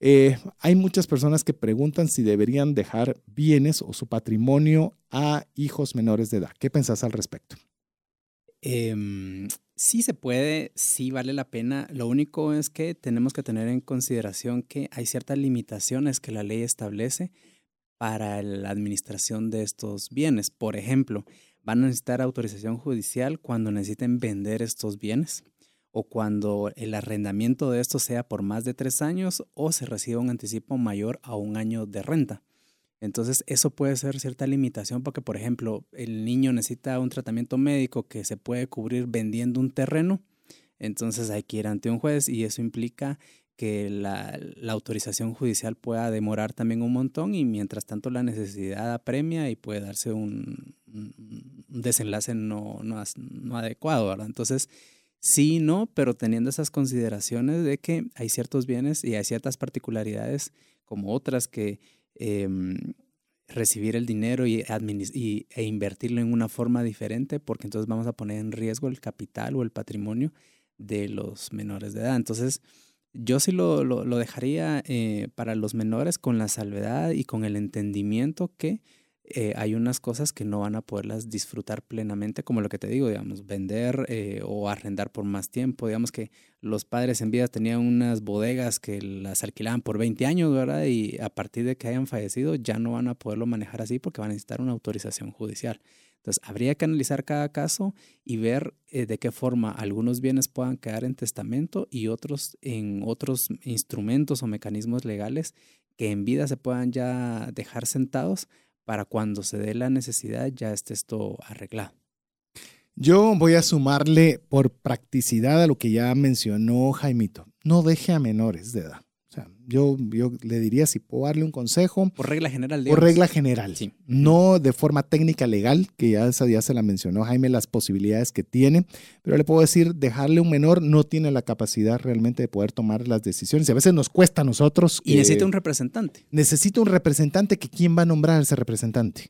Eh, hay muchas personas que preguntan si deberían dejar bienes o su patrimonio a hijos menores de edad. ¿Qué pensás al respecto? Em, sí se puede, sí vale la pena. Lo único es que tenemos que tener en consideración que hay ciertas limitaciones que la ley establece para la administración de estos bienes. Por ejemplo, van a necesitar autorización judicial cuando necesiten vender estos bienes o cuando el arrendamiento de estos sea por más de tres años o se reciba un anticipo mayor a un año de renta. Entonces, eso puede ser cierta limitación porque, por ejemplo, el niño necesita un tratamiento médico que se puede cubrir vendiendo un terreno. Entonces hay que ir ante un juez y eso implica que la, autorización judicial pueda demorar también un montón y mientras tanto la necesidad apremia y puede darse un, desenlace no, no, adecuado, ¿verdad? Entonces, sí, no, pero teniendo esas consideraciones de que hay ciertos bienes y hay ciertas particularidades como otras que Em, recibir el dinero y, y, e invertirlo en una forma diferente, porque entonces vamos a poner en riesgo el capital o el patrimonio de los menores de edad. Entonces, yo sí lo, lo, dejaría eh, para los menores con la salvedad y con el entendimiento que eh, hay unas cosas que no van a poderlas disfrutar plenamente, como lo que te digo, digamos, vender eh, o arrendar por más tiempo. Digamos que los padres en vida tenían unas bodegas que las alquilaban por 20 años, ¿verdad? Y a partir de que hayan fallecido ya no van a poderlo manejar así porque van a necesitar una autorización judicial. Entonces, habría que analizar cada caso y ver eh, de qué forma algunos bienes puedan quedar en testamento y otros en otros instrumentos o mecanismos legales que en vida se puedan ya dejar sentados para cuando se dé la necesidad ya esté esto arreglado. Yo voy a sumarle por practicidad a lo que ya mencionó Jaimito. No deje a menores de edad. Sea, yo, yo le diría si puedo darle un consejo. Por regla general. Por regla general. Sí. No de forma técnica legal, que ya esa ya se la mencionó Jaime, las posibilidades que tiene. Pero le puedo decir, dejarle un menor no tiene la capacidad realmente de poder tomar las decisiones. Y a veces nos cuesta a nosotros. Y necesita un representante. Necesita un representante que quién va a nombrar a ese representante.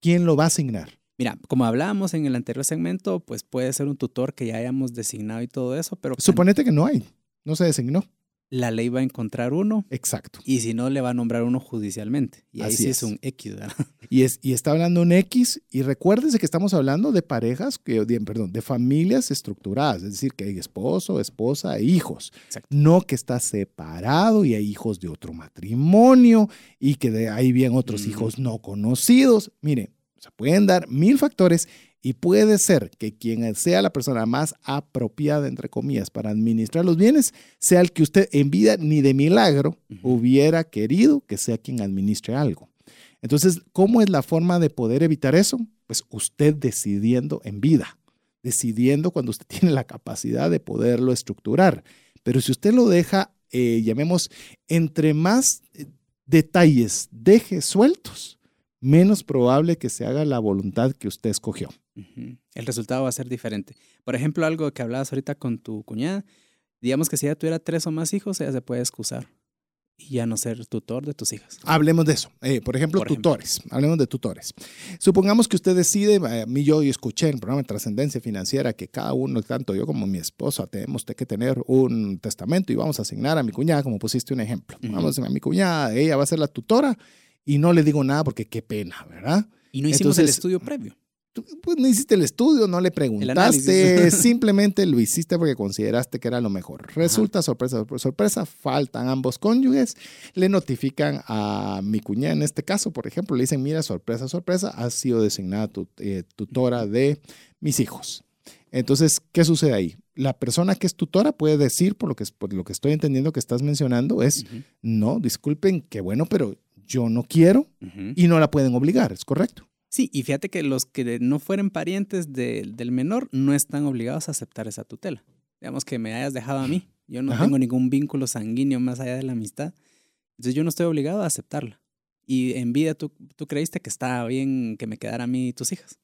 ¿Quién lo va a asignar? Mira, como hablábamos en el anterior segmento, pues puede ser un tutor que ya hayamos designado y todo eso, pero... Suponete que no hay, no se designó la ley va a encontrar uno. Exacto. Y si no, le va a nombrar uno judicialmente. Y ahí sí es. un X, ¿verdad? Y, es, y está hablando un X. Y recuérdese que estamos hablando de parejas, que, perdón, de familias estructuradas. Es decir, que hay esposo, esposa e hijos. No que está separado y hay hijos de otro matrimonio y que de ahí vienen otros hijos no conocidos. Mire, se pueden dar mil factores y puede ser que quien sea la persona más apropiada, entre comillas, para administrar los bienes, sea el que usted en vida ni de milagro hubiera querido que sea quien administre algo. Entonces, ¿cómo es la forma de poder evitar eso? Pues usted decidiendo en vida, decidiendo cuando usted tiene la capacidad de poderlo estructurar. Pero si usted lo deja, eh, llamemos, entre más eh, detalles deje sueltos, menos probable que se haga la voluntad que usted escogió. El resultado va a ser diferente. Por ejemplo, algo que hablabas ahorita con tu cuñada, digamos que si ella tuviera tres o más hijos, ella se puede excusar y ya no ser tutor de tus hijas. Hablemos de eso. Eh, por ejemplo, Por ejemplo. tutores. Hablemos de tutores. Supongamos que usted decide, eh, a mí yo escuché en el programa de trascendencia financiera que cada uno, tanto yo como mi esposa, tenemos que tener un testamento y vamos a asignar a mi cuñada, como pusiste un ejemplo. Ujú. Vamos a mi cuñada, ella va a ser la tutora y no le digo nada porque qué pena, ¿verdad? Y no hicimos el Entonces- estudio previo. Tú, pues no hiciste el estudio, no le preguntaste, simplemente lo hiciste porque consideraste que era lo mejor. Resulta, sorpresa, sorpresa, sorpresa, faltan ambos cónyuges, le notifican a mi cuñada en este caso, por ejemplo, le dicen, mira, sorpresa, sorpresa, has sido designada tu- eh, tutora de mis hijos. Entonces, ¿qué sucede ahí? La persona que es tutora puede decir, por lo que, por lo que estoy entendiendo que estás mencionando, es, no, disculpen, qué bueno, pero yo no quiero y no la pueden obligar, ¿es correcto? Sí, y fíjate que los que no fueren parientes de- del menor no están obligados a aceptar esa tutela. Digamos que me hayas dejado a mí. Yo no Ajá. tengo ningún vínculo sanguíneo más allá de la amistad. Entonces yo no estoy obligado a aceptarla. Y en vida tú, tú creíste que estaba bien que me quedara a mí y tus hijas.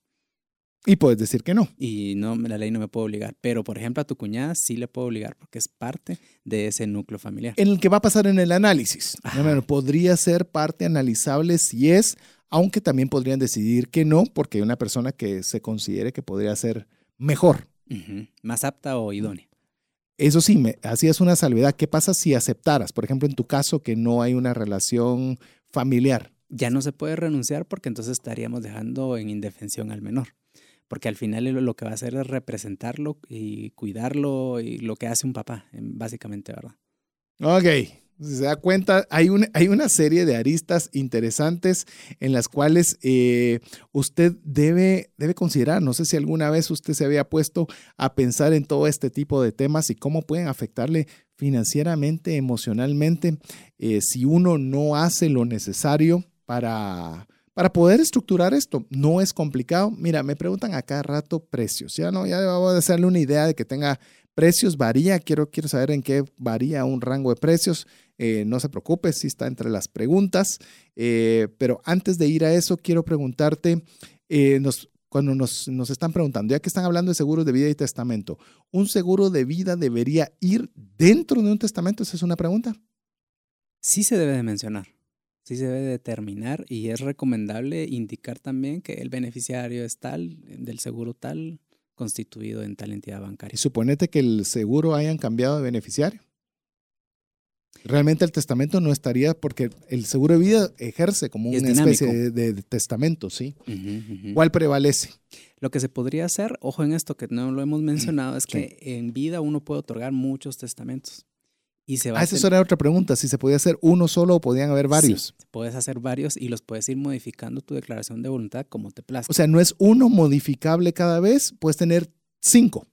Y puedes decir que no. Y no, la ley no me puede obligar. Pero, por ejemplo, a tu cuñada sí le puedo obligar porque es parte de ese núcleo familiar. en el que va a pasar en el análisis. Bueno, podría ser parte analizable si es, aunque también podrían decidir que no, porque hay una persona que se considere que podría ser mejor. Más apta o idónea. Eso sí, me hacías una salvedad. ¿Qué pasa si aceptaras, por ejemplo, en tu caso, que no hay una relación familiar? ya no se puede renunciar porque entonces estaríamos dejando en indefensión al menor. Porque al final lo que va a hacer es representarlo y cuidarlo y lo que hace un papá, básicamente, ¿verdad? Ok. Si se da cuenta, hay, hay una serie de aristas interesantes en las cuales eh, usted debe, debe considerar. No sé si alguna vez usted se había puesto a pensar en todo este tipo de temas y cómo pueden afectarle financieramente, emocionalmente, eh, si uno no hace lo necesario para, para poder estructurar esto. No es complicado. Mira, me preguntan a cada rato precios. Ya no, ya vamos a hacerle una idea de que tenga precios. Varía, quiero, quiero saber en qué varía un rango de precios. Eh, no se preocupe, sí está entre las preguntas. Eh, pero antes de ir a eso, quiero preguntarte, eh, nos, cuando nos, nos están preguntando, ya que están hablando de seguros de vida y testamento, ¿un seguro de vida debería ir dentro de un testamento? Esa es una pregunta. Sí se debe de mencionar, sí se debe determinar y es recomendable indicar también que el beneficiario es tal, del seguro tal, constituido en tal entidad bancaria. suponete que el seguro hayan cambiado de beneficiario. Realmente el testamento no estaría porque el seguro de vida ejerce como es una especie de, de testamento, ¿sí? ¿Cuál prevalece? Lo que se podría hacer, ojo en esto que no lo hemos mencionado, es que en vida uno puede otorgar muchos testamentos. Y se va Ah, a esa ten- era otra pregunta, si se podía hacer uno solo o podían haber varios. Sí, puedes hacer varios y los puedes ir modificando tu declaración de voluntad como te plazca. O sea, no es uno modificable cada vez, puedes tener cinco.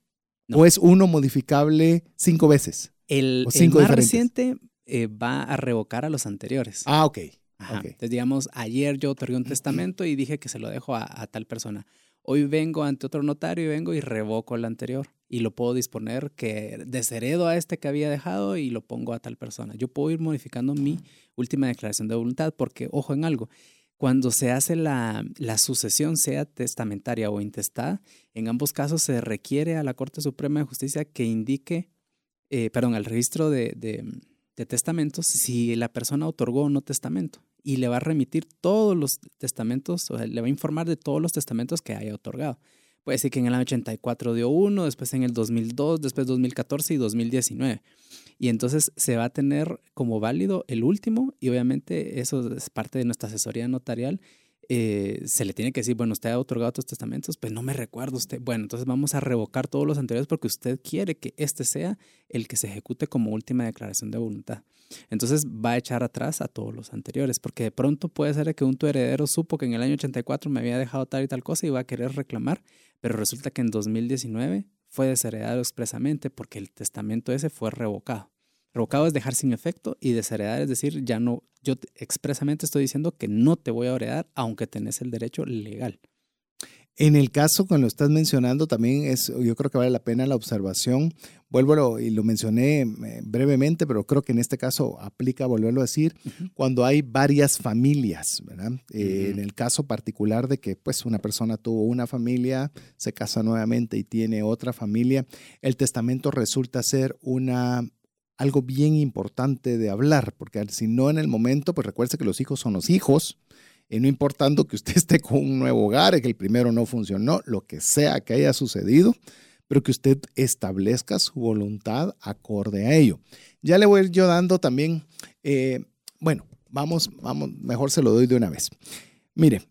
No. O es uno modificable cinco veces. el, o el cinco más diferentes. reciente eh, va a revocar a los anteriores. Ah, ok. Ajá. Entonces, digamos, ayer yo otorgué un testamento y dije que se lo dejo a, a tal persona. Hoy vengo ante otro notario y vengo y revoco el anterior. Y lo puedo disponer que desheredo a este que había dejado y lo pongo a tal persona. Yo puedo ir modificando mi última declaración de voluntad porque, ojo en algo, cuando se hace la, la sucesión, sea testamentaria o intestada, en ambos casos se requiere a la Corte Suprema de Justicia que indique, eh, perdón, al registro de, de, de testamentos si la persona otorgó o no testamento y le va a remitir todos los testamentos, o le va a informar de todos los testamentos que haya otorgado. Puede decir que en el año 84 dio uno, después en el 2002, después 2014 y 2019. Y entonces se va a tener como válido el último y obviamente eso es parte de nuestra asesoría notarial. Eh, se le tiene que decir, bueno, usted ha otorgado otros testamentos, pues no me recuerdo usted. Bueno, entonces vamos a revocar todos los anteriores porque usted quiere que este sea el que se ejecute como última declaración de voluntad. Entonces va a echar atrás a todos los anteriores, porque de pronto puede ser que un tu heredero supo que en el año 84 me había dejado tal y tal cosa y va a querer reclamar, pero resulta que en 2019 fue desheredado expresamente porque el testamento ese fue revocado. Revocado es dejar sin efecto y desheredar es decir, ya no, yo te- expresamente estoy diciendo que no te voy a heredar aunque tenés el derecho legal. En el caso que lo estás mencionando, también es, yo creo que vale la pena la observación. Vuelvo a lo- y lo mencioné eh, brevemente, pero creo que en este caso aplica volverlo a decir, cuando hay varias familias, ¿verdad? Eh. En el caso particular de que pues una persona tuvo una familia, se casa nuevamente y tiene otra familia, el testamento resulta ser una algo bien importante de hablar, porque si no en el momento, pues recuerde que los hijos son los hijos, y no importando que usted esté con un nuevo hogar, que el primero no funcionó, lo que sea que haya sucedido, pero que usted establezca su voluntad acorde a ello. Ya le voy yo dando también, eh, bueno, vamos, vamos, mejor se lo doy de una vez. Mire,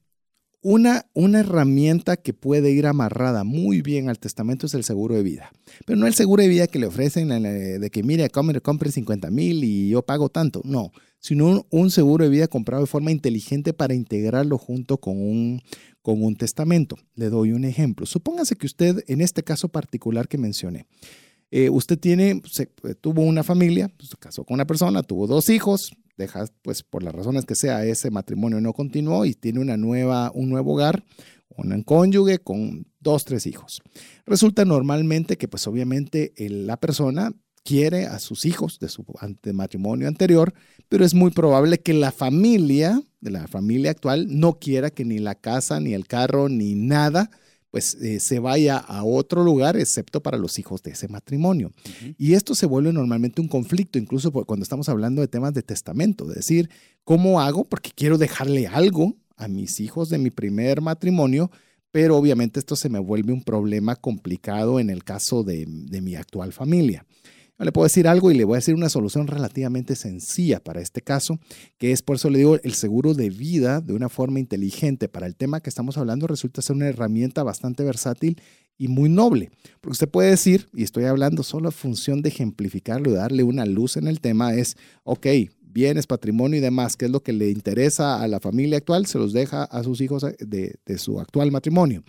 una, una, herramienta que puede ir amarrada muy bien al testamento es el seguro de vida. Pero no el seguro de vida que le ofrecen de que, mire, compre, compre 50 mil y yo pago tanto. No, sino un, seguro de vida comprado de forma inteligente para integrarlo junto con un, con un testamento. Le doy un ejemplo. Supóngase que usted, en este caso particular que mencioné, eh, usted tiene, tuvo una familia, pues, se casó con una persona, tuvo dos hijos, deja, pues por las razones que sea, ese matrimonio no continuó y tiene una nueva, un nuevo hogar, un cónyuge con dos, tres hijos. Resulta normalmente que pues obviamente la persona quiere a sus hijos de su matrimonio anterior, pero es muy probable que la familia, de la familia actual, no quiera que ni la casa, ni el carro, ni nada pues eh, se vaya a otro lugar excepto para los hijos de ese matrimonio. Y esto se vuelve normalmente un conflicto, incluso cuando estamos hablando de temas de testamento, de decir, ¿cómo hago? Porque quiero dejarle algo a mis hijos de mi primer matrimonio, pero obviamente esto se me vuelve un problema complicado en el caso de mi actual familia le puedo decir algo y le voy a decir una solución relativamente sencilla para este caso, que es por eso le digo, el seguro de vida de una forma inteligente para el tema que estamos hablando resulta ser una herramienta bastante versátil y muy noble. Porque usted puede decir, y estoy hablando solo a función de ejemplificarlo y darle una luz en el tema, es, ok, bienes, patrimonio y demás, que es lo que le interesa a la familia actual, se los deja a sus hijos de, su actual matrimonio.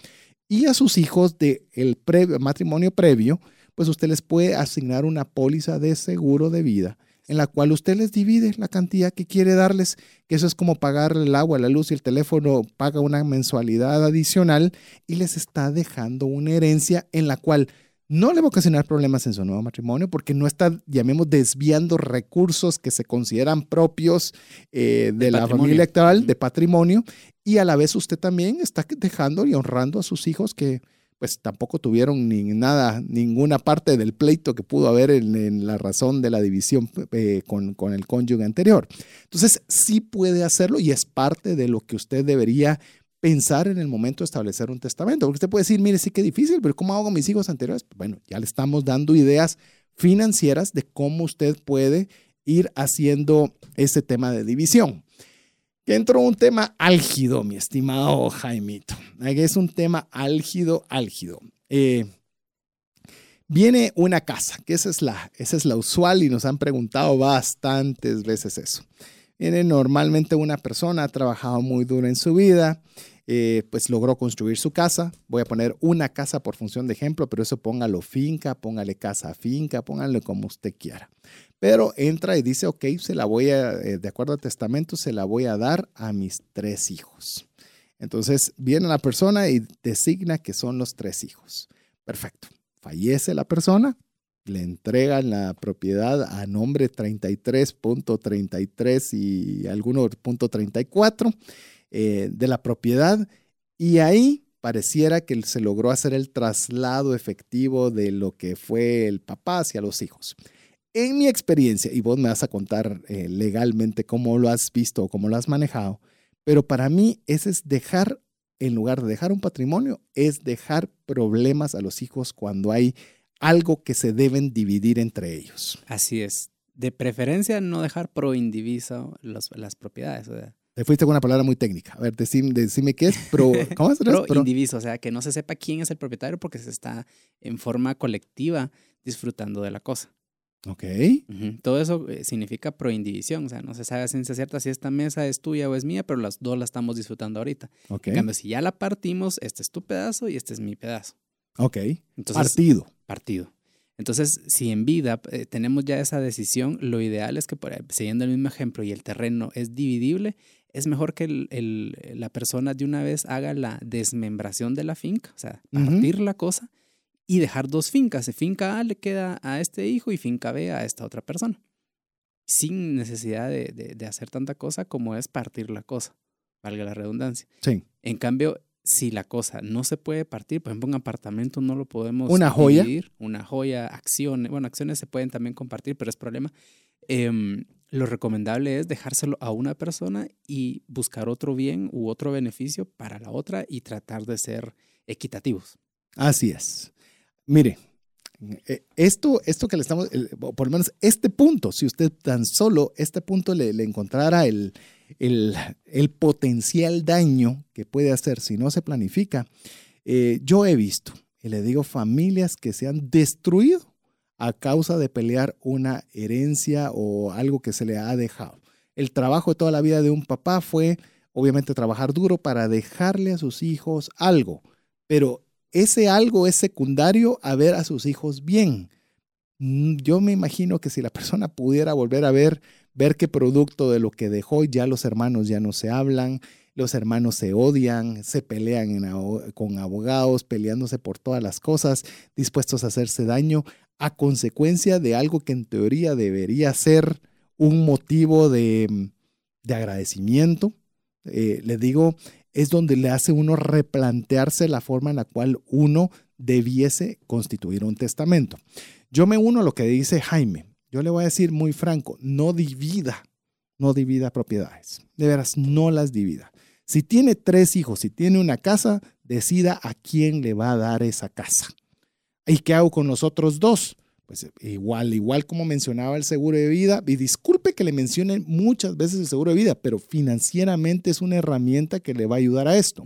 Y a sus hijos del matrimonio previo, pues usted les puede asignar una póliza de seguro de vida en la cual usted les divide la cantidad que quiere darles, que eso es como pagar el agua, la luz y el teléfono, paga una mensualidad adicional y les está dejando una herencia en la cual no le va a ocasionar problemas en su nuevo matrimonio porque no está, llamemos, desviando recursos que se consideran propios eh, de, la familia actual, de patrimonio, y a la vez usted también está dejando y honrando a sus hijos que pues tampoco tuvieron ni nada, ninguna parte del pleito que pudo haber en, la razón de la división eh, con, con, el cónyuge anterior. Entonces, sí puede hacerlo y es parte de lo que usted debería pensar en el momento de establecer un testamento. Porque usted puede decir, mire, sí que difícil, pero ¿cómo hago mis hijos anteriores? Bueno, ya le estamos dando ideas financieras de cómo usted puede ir haciendo ese tema de división que entró un tema álgido, mi estimado Jaimito. Es un tema álgido, álgido. Eh, viene una casa, que esa es, la, esa es la usual y nos han preguntado bastantes veces eso. Viene normalmente una persona, ha trabajado muy duro en su vida, eh, pues logró construir su casa. Voy a poner una casa por función de ejemplo, pero eso póngalo finca, póngale casa finca, póngale como usted quiera. Pero entra y dice, ok, se la voy a, eh, de acuerdo al testamento, se la voy a dar a mis tres hijos. Entonces viene la persona y designa que son los tres hijos. Perfecto. Fallece la persona, le entregan la propiedad a nombre 33.33 y alguno punto 34 eh, de la propiedad y ahí pareciera que se logró hacer el traslado efectivo de lo que fue el papá hacia los hijos. En mi experiencia, y vos me vas a contar eh, legalmente cómo lo has visto o cómo lo has manejado, pero para mí ese es dejar, en lugar de dejar un patrimonio, es dejar problemas a los hijos cuando hay algo que se deben dividir entre ellos. Así es. De preferencia, no dejar pro indiviso las propiedades. Te fuiste con una palabra muy técnica. A ver, decime, qué es pro. ¿Cómo es? pro, pro indiviso, o sea, que no se sepa quién es el propietario porque se está en forma colectiva disfrutando de la cosa. Ok. Todo eso eh, significa proindivisión, o sea, no se sabe a ciencia cierta si esta mesa es tuya o es mía, pero las dos la estamos disfrutando ahorita. Ok. En cambio, si ya la partimos, este es tu pedazo y este es mi pedazo. Ok. partido. Partido. Entonces, si en vida eh, tenemos ya esa decisión, lo ideal es que, por, siguiendo el mismo ejemplo y el terreno es dividible, es mejor que el, la persona de una vez haga la desmembración de la finca, o sea, partir la cosa y dejar dos fincas. Finca A le queda a este hijo y finca B a esta otra persona. Sin necesidad de, hacer tanta cosa como es partir la cosa, valga la redundancia. Sí. En cambio, si la cosa no se puede partir, por ejemplo, un apartamento no lo podemos ¿Una joya? dividir, una joya, acciones, bueno, acciones se pueden también compartir, pero es problema. Em, lo recomendable es dejárselo a una persona y buscar otro bien u otro beneficio para la otra y tratar de ser equitativos. Así es. Mire, eh, esto, esto que le estamos, por lo menos este punto, si usted tan solo este punto le, le encontrara el, el, el potencial daño que puede hacer si no se planifica, eh, yo he visto, y le digo, familias que se han destruido a causa de pelear una herencia o algo que se le ha dejado. El trabajo de toda la vida de un papá fue, obviamente, trabajar duro para dejarle a sus hijos algo, pero ese algo es secundario a ver a sus hijos bien. Mm, Yo me imagino que si la persona pudiera volver a ver, ver qué producto de lo que dejó, ya los hermanos ya no se hablan, los hermanos se odian, se pelean con abogados, peleándose por todas las cosas, dispuestos a hacerse daño a consecuencia de algo que en teoría debería ser un motivo de, de agradecimiento. Eh, le digo, es donde le hace uno replantearse la forma en la cual uno debiese constituir un testamento. Yo me uno a lo que dice Jaime. Yo le voy a decir muy franco, no divida, no divida propiedades. De veras, no las divida. Si tiene tres hijos, si tiene una casa, decida a quién le va a dar esa casa. ¿Y qué hago con los otros dos? Pues igual, igual como mencionaba el seguro de vida, y disculpe que le mencione muchas veces el seguro de vida, pero financieramente es una herramienta que le va a ayudar a esto.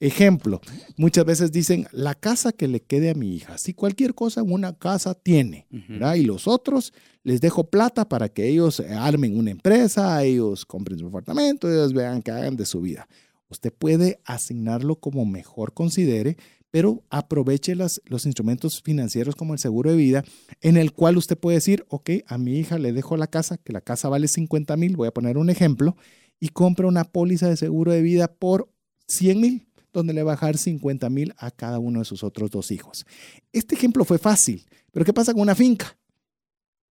Ejemplo, muchas veces dicen, la casa que le quede a mi hija, si cualquier cosa una casa tiene. ¿verdad? Y los otros les dejo plata para que ellos eh, armen una empresa, ellos compren su apartamento, ellos vean que hagan de su vida. Usted puede asignarlo como mejor considere, pero aproveche los instrumentos financieros como el seguro de vida, en el cual usted puede decir, ok, a mi hija le dejo la casa, que la casa vale 50 mil, voy a poner un ejemplo, y compra una póliza de seguro de vida por 100 mil, donde le va a bajar 50 mil a cada uno de sus otros dos hijos. Este ejemplo fue fácil, pero ¿qué pasa con una finca?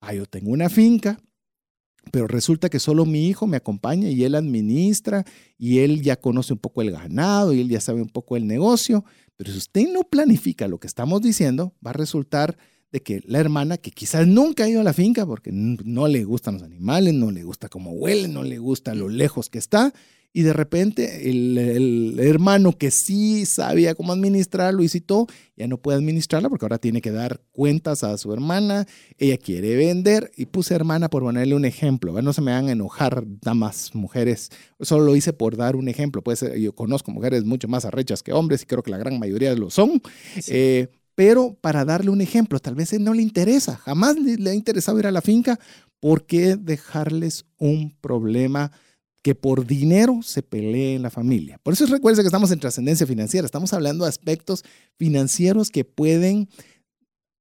Ah, yo tengo una finca, pero resulta que solo mi hijo me acompaña y él administra y él ya conoce un poco el ganado y él ya sabe un poco el negocio, pero si usted no planifica lo que estamos diciendo, va a resultar de que la hermana, que quizás nunca ha ido a la finca porque no le gustan los animales, no le gusta cómo huele, no le gusta lo lejos que está, y de repente el, el hermano que sí sabía cómo administrarlo y ya no puede administrarla porque ahora tiene que dar cuentas a su hermana, ella quiere vender, y puse hermana por ponerle un ejemplo, no se me van a enojar damas, mujeres, solo lo hice por dar un ejemplo, puede ser, yo conozco mujeres mucho más arrechas que hombres y creo que la gran mayoría lo son, eh, pero para darle un ejemplo, tal vez no le interesa, jamás le, le ha interesado ir a la finca, ¿por qué dejarles un problema que por dinero se pelee en la familia? Por eso recuerden que estamos en trascendencia financiera, estamos hablando de aspectos financieros que pueden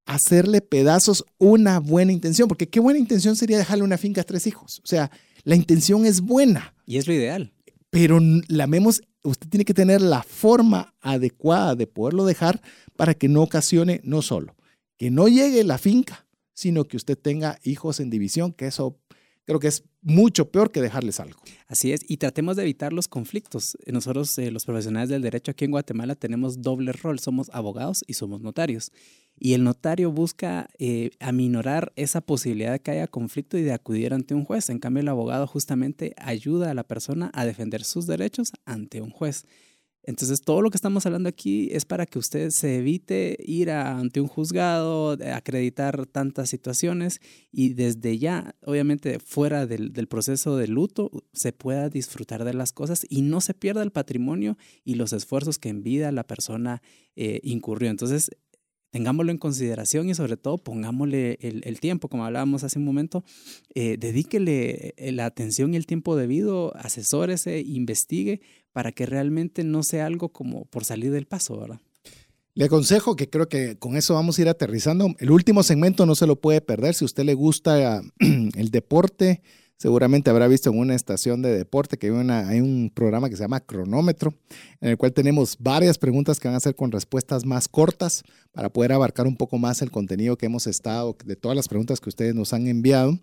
hacerle pedazos una buena intención, porque qué buena intención sería dejarle una finca a tres hijos. O sea, la intención es buena, Y es lo ideal. pero n- lamemos, usted tiene que tener la forma adecuada de poderlo dejar para que no ocasione no solo que no llegue la finca, sino que usted tenga hijos en división, que eso creo que es mucho peor que dejarles algo. Así es, y tratemos de evitar los conflictos. Nosotros, eh, los profesionales del derecho aquí en Guatemala, tenemos doble rol, somos abogados y somos notarios. Y el notario busca eh, aminorar esa posibilidad de que haya conflicto y de acudir ante un juez. En cambio, el abogado justamente ayuda a la persona a defender sus derechos ante un juez. Entonces, todo lo que estamos hablando aquí es para que usted se evite ir a- ante un juzgado, de acreditar tantas situaciones y desde ya, obviamente, fuera del, proceso de luto, se pueda disfrutar de las cosas y no se pierda el patrimonio y los esfuerzos que en vida la persona eh, incurrió. Entonces, tengámoslo en consideración y sobre todo pongámosle el, tiempo, como hablábamos hace un momento, eh, dedíquele eh, la atención y el tiempo debido, asesórese, investigue para que realmente no sea algo como por salir del paso, ¿verdad? Le aconsejo que creo que con eso vamos a ir aterrizando. El último segmento no se lo puede perder. Si a usted le gusta el deporte, seguramente habrá visto en una estación de deporte que hay, un programa que se llama Cronómetro, en el cual tenemos varias preguntas que van a ser con respuestas más cortas para poder abarcar un poco más el contenido que hemos estado, de todas las preguntas que ustedes nos han enviado,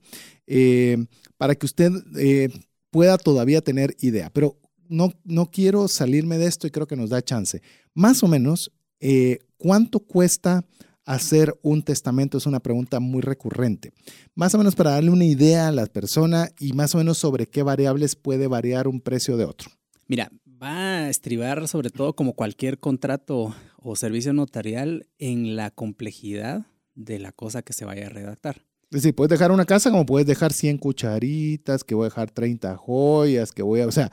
eh, para que usted eh, pueda todavía tener idea. Pero no, no quiero salirme de esto y creo que nos da chance. Más o menos, eh, ¿cuánto cuesta hacer un testamento? Es una pregunta muy recurrente. Más o menos para darle una idea a la persona y más o menos sobre qué variables puede variar un precio de otro. Mira, va a estribar sobre todo como cualquier contrato o servicio notarial en la complejidad de la cosa que se vaya a redactar. Es decir, puedes dejar una casa como puedes dejar 100 cucharitas, que voy a dejar 30 joyas, que voy a, o sea,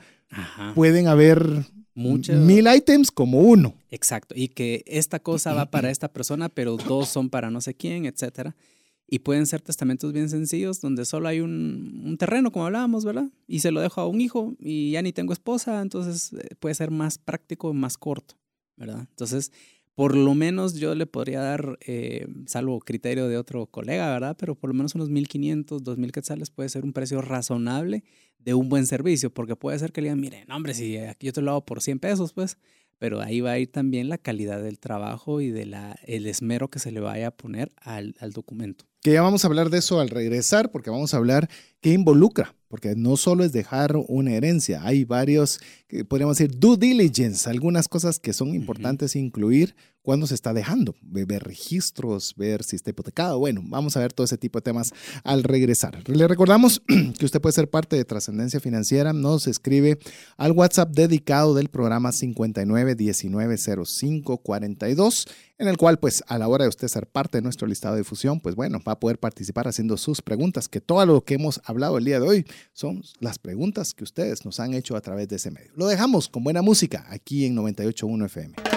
pueden haber Muchas... mil ítems como uno. Exacto, y que esta cosa va para esta persona, pero dos son para no sé quién, etcétera. Y pueden ser testamentos bien sencillos donde solo hay un, un, terreno, como hablábamos, ¿verdad? Y se lo dejo a un hijo y ya ni tengo esposa, entonces eh, puede ser más práctico, más corto, ¿verdad? Entonces, por lo menos yo le podría dar, eh, salvo criterio de otro colega, ¿verdad? Pero por lo menos unos 1.500, 2.000 quetzales puede ser un precio razonable de un buen servicio, porque puede ser que le digan, mire, no, hombre, si aquí yo te lo hago por 100 pesos, pues, pero ahí va a ir también la calidad del trabajo y del el esmero que se le vaya a poner al, al documento. Que ya vamos a hablar de eso al regresar, porque vamos a hablar qué involucra porque no solo es dejar una herencia, hay varios, podríamos decir, due diligence, algunas cosas que son importantes incluir cuando se está dejando, ver registros, ver si está hipotecado. Bueno, vamos a ver todo ese tipo de temas al regresar. Le recordamos que usted puede ser parte de Trascendencia Financiera, nos escribe al WhatsApp dedicado del programa 59190542 en el cual pues a la hora de usted ser parte de nuestro listado de difusión, pues bueno, va a poder participar haciendo sus preguntas, que todo lo que hemos hablado el día de hoy son las preguntas que ustedes nos han hecho a través de ese medio. Lo dejamos con buena música aquí en 98.1 FM.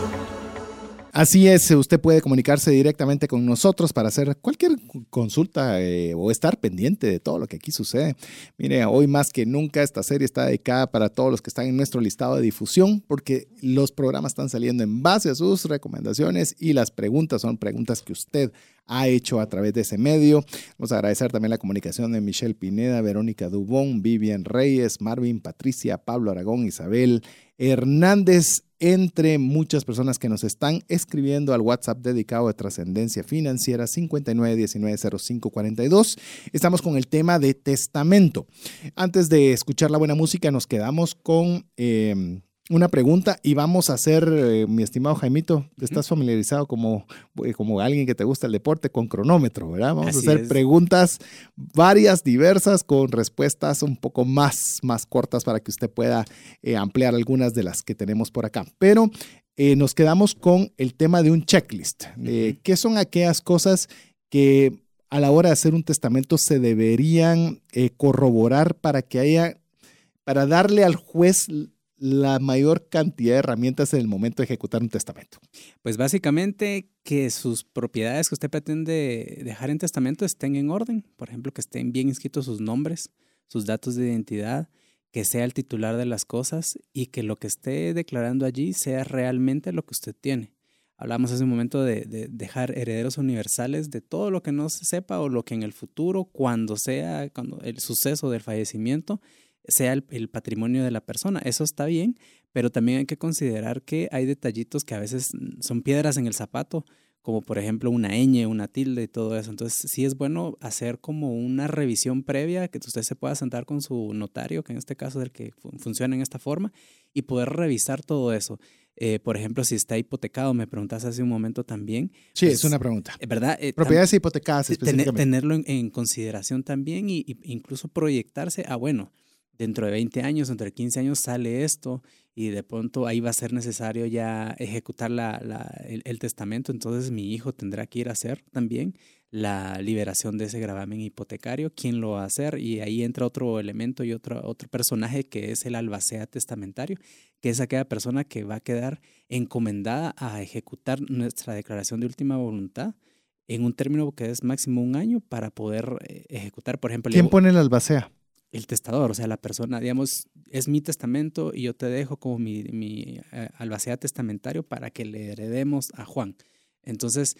Así es, usted puede comunicarse directamente con nosotros para hacer cualquier consulta eh, o estar pendiente de todo lo que aquí sucede. Mire, hoy más que nunca esta serie está dedicada para todos los que están en nuestro listado de difusión porque los programas están saliendo en base a sus recomendaciones y las preguntas son preguntas que usted ha hecho a través de ese medio. Vamos a agradecer también la comunicación de Michelle Pineda, Verónica Dubón, Vivian Reyes, Marvin, Patricia, Pablo Aragón, Isabel Hernández entre muchas personas que nos están escribiendo al WhatsApp dedicado a trascendencia financiera 59190542. Estamos con el tema de testamento. Antes de escuchar la buena música, nos quedamos con eh, una pregunta y vamos a hacer, eh, mi estimado Jaimito, estás familiarizado como, eh, como alguien que te gusta el deporte con cronómetro, ¿verdad? Vamos a hacer preguntas varias, diversas, con respuestas un poco más, más cortas para que usted pueda eh, ampliar algunas de las que tenemos por acá. Pero nos quedamos con el tema de un checklist. ¿Qué son aquellas cosas que a la hora de hacer un testamento se deberían corroborar para que haya, para darle al juez la mayor cantidad de herramientas en el momento de ejecutar un testamento? Pues básicamente que sus propiedades que usted pretende dejar en testamento estén en orden, por ejemplo, que estén bien inscritos sus nombres, sus datos de identidad, que sea el titular de las cosas y que lo que esté declarando allí sea realmente lo que usted tiene. Hablamos hace un momento de, de, dejar herederos universales de todo lo que no se sepa o lo que en el futuro, cuando sea cuando el suceso del fallecimiento, sea el, patrimonio de la persona. Eso está bien, pero también hay que considerar que hay detallitos que a veces son piedras en el zapato, como por ejemplo una ñ, una tilde y todo eso. Entonces sí es bueno hacer como una revisión previa, que usted se pueda sentar con su notario, que en este caso es el que funciona en esta forma, y poder revisar todo eso. Eh, por ejemplo, si está hipotecado, me preguntas hace un momento también. Sí, es pues, una pregunta. ¿Verdad? Eh, Propiedades hipotecadas específicamente. tenerlo en, consideración también y, incluso proyectarse a, bueno, dentro de 20 años, dentro de 15 años sale esto y de pronto ahí va a ser necesario ya ejecutar la, el, testamento, entonces mi hijo tendrá que ir a hacer también la liberación de ese gravamen hipotecario, quién lo va a hacer y ahí entra otro elemento y otro, otro personaje que es el albacea testamentario, que es aquella persona que va a quedar encomendada a ejecutar nuestra declaración de última voluntad en un término que es máximo un año para poder eh, ejecutar, por ejemplo... ¿Quién pone el albacea? El testador, o sea, la persona, digamos, es mi testamento y yo te dejo como mi, mi eh, albacea testamentario para que le heredemos a Juan. Entonces,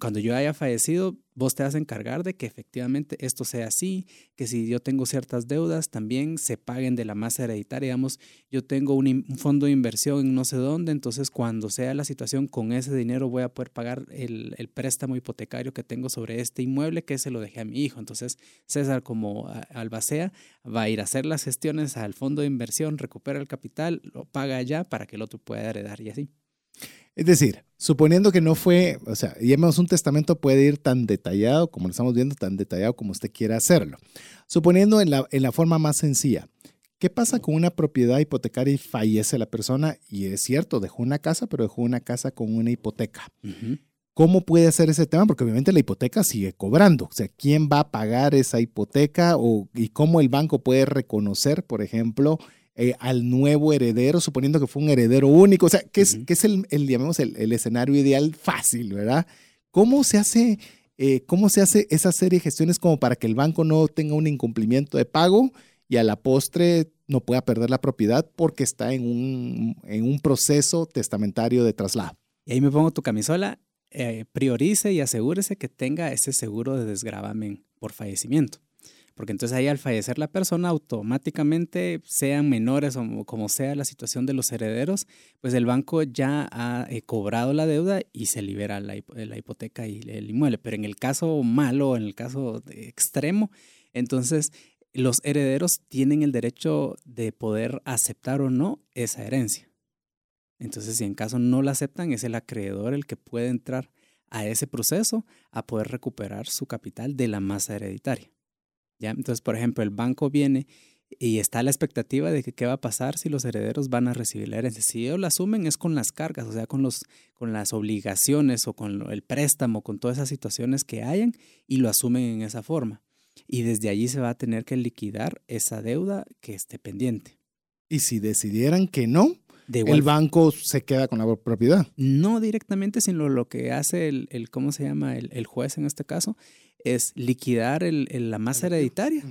cuando yo haya fallecido, vos te vas a encargar de que efectivamente esto sea así, que si yo tengo ciertas deudas, también se paguen de la masa hereditaria. Digamos, yo tengo un, fondo de inversión en no sé dónde, entonces cuando sea la situación, con ese dinero voy a poder pagar el, préstamo hipotecario que tengo sobre este inmueble que se lo dejé a mi hijo. Entonces, César como albacea va a ir a hacer las gestiones al fondo de inversión, recupera el capital, lo paga allá para que el otro pueda heredar y así. Es decir, suponiendo que no fue, o sea, digamos, un testamento puede ir tan detallado, como lo estamos viendo, tan detallado como usted quiera hacerlo. Suponiendo en la, en la forma más sencilla, ¿qué pasa con una propiedad hipotecaria y fallece la persona? Y es cierto, dejó una casa, pero dejó una casa con una hipoteca. ¿Cómo puede hacer ese tema? Porque obviamente la hipoteca sigue cobrando. O sea, ¿quién va a pagar esa hipoteca o, y cómo el banco puede reconocer, por ejemplo, eh, al nuevo heredero, suponiendo que fue un heredero único. O sea, ¿qué es, es el, el, el, escenario ideal fácil, verdad? ¿Cómo se hace... Eh, ¿Cómo se hace esa serie de gestiones como para que el banco no tenga un incumplimiento de pago y a la postre no pueda perder la propiedad porque está en un, en un proceso testamentario de traslado? Y ahí me pongo tu camisola, eh, priorice y asegúrese que tenga ese seguro de desgravamen por fallecimiento porque entonces ahí al fallecer la persona automáticamente, sean menores o como sea la situación de los herederos, pues el banco ya ha eh, cobrado la deuda y se libera la, hipoteca y el inmueble. Pero en el caso malo, en el caso extremo, entonces los herederos tienen el derecho de poder aceptar o no esa herencia. Entonces, si en caso no la aceptan, es el acreedor el que puede entrar a ese proceso a poder recuperar su capital de la masa hereditaria. Entonces, por ejemplo, el banco viene y está la expectativa de que qué va a pasar si los herederos van a recibir la herencia. Si ellos la asumen es con las cargas, o sea, con, los, con las obligaciones o con el préstamo, con todas esas situaciones que hayan y lo asumen en esa forma. Y desde allí se va a tener que liquidar esa deuda que esté pendiente. Y si decidieran que no, el banco se queda con la propiedad. No directamente, sino lo que hace el, el ¿cómo se llama? El, el, juez en este caso, es liquidar la masa hereditaria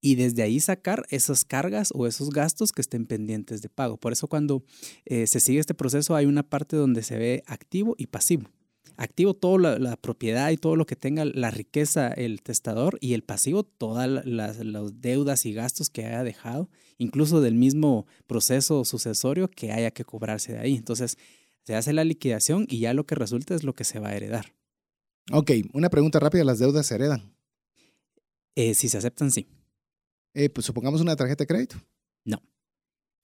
y desde ahí sacar esas cargas o esos gastos que estén pendientes de pago. Por eso cuando eh, se sigue este proceso hay una parte donde se ve activo y pasivo. Activo toda la, propiedad y todo lo que tenga la riqueza el testador y el pasivo todas las, las, deudas y gastos que haya dejado, incluso del mismo proceso sucesorio que haya que cobrarse de ahí. Entonces se hace la liquidación y ya lo que resulta es lo que se va a heredar. Ok, una pregunta rápida, ¿las deudas se heredan? Eh, si se aceptan, sí. Eh, pues supongamos una tarjeta de crédito. No.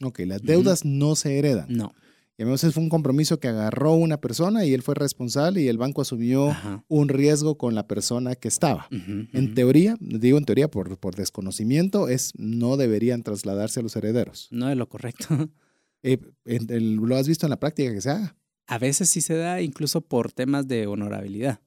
Ok, las deudas no se heredan. No. Y a veces fue un compromiso que agarró una persona y él fue responsable y el banco asumió un riesgo con la persona que estaba. en teoría, digo en teoría por, por desconocimiento, es no deberían trasladarse a los herederos. No es lo correcto. Eh, ¿Lo has visto en la práctica que se haga? A veces sí se da incluso por temas de honorabilidad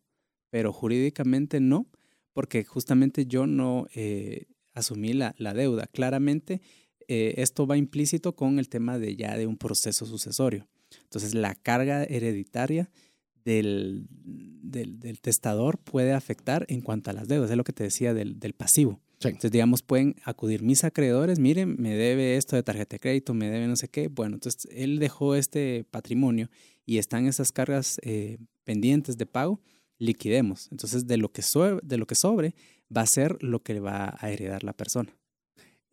pero jurídicamente no, porque justamente yo no eh, asumí la, deuda. Claramente eh, esto va implícito con el tema de ya de un proceso sucesorio. Entonces la carga hereditaria del, del, testador puede afectar en cuanto a las deudas, es lo que te decía del, pasivo. Entonces, digamos, pueden acudir mis acreedores, miren, me debe esto de tarjeta de crédito, me debe no sé qué. Bueno, entonces él dejó este patrimonio y están esas cargas eh, pendientes de pago liquidemos. Entonces, de lo que, de lo que sobre va a ser lo que va a heredar la persona.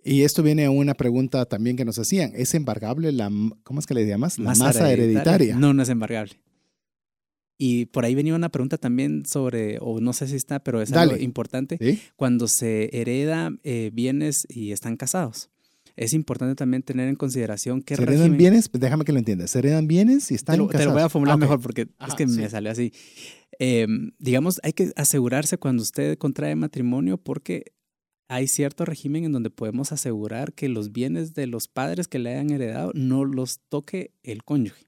Y esto viene a una pregunta también que nos hacían. ¿Es embargable la, ¿cómo es que le llamas? La masa, hereditaria. No, no es embargable. Y por ahí venía una pregunta también sobre, o no sé si está, pero es algo importante, cuando se hereda eh, bienes y están casados. Es importante también tener en consideración que... ¿Se heredan bienes? Pues déjame que lo entienda. ¿Se heredan bienes y están casados? Te lo voy a formular mejor porque es que me salió así. Em, digamos, hay que asegurarse cuando usted contrae matrimonio porque hay cierto régimen en donde podemos asegurar que los bienes de los padres que le hayan heredado no los toque el cónyuge.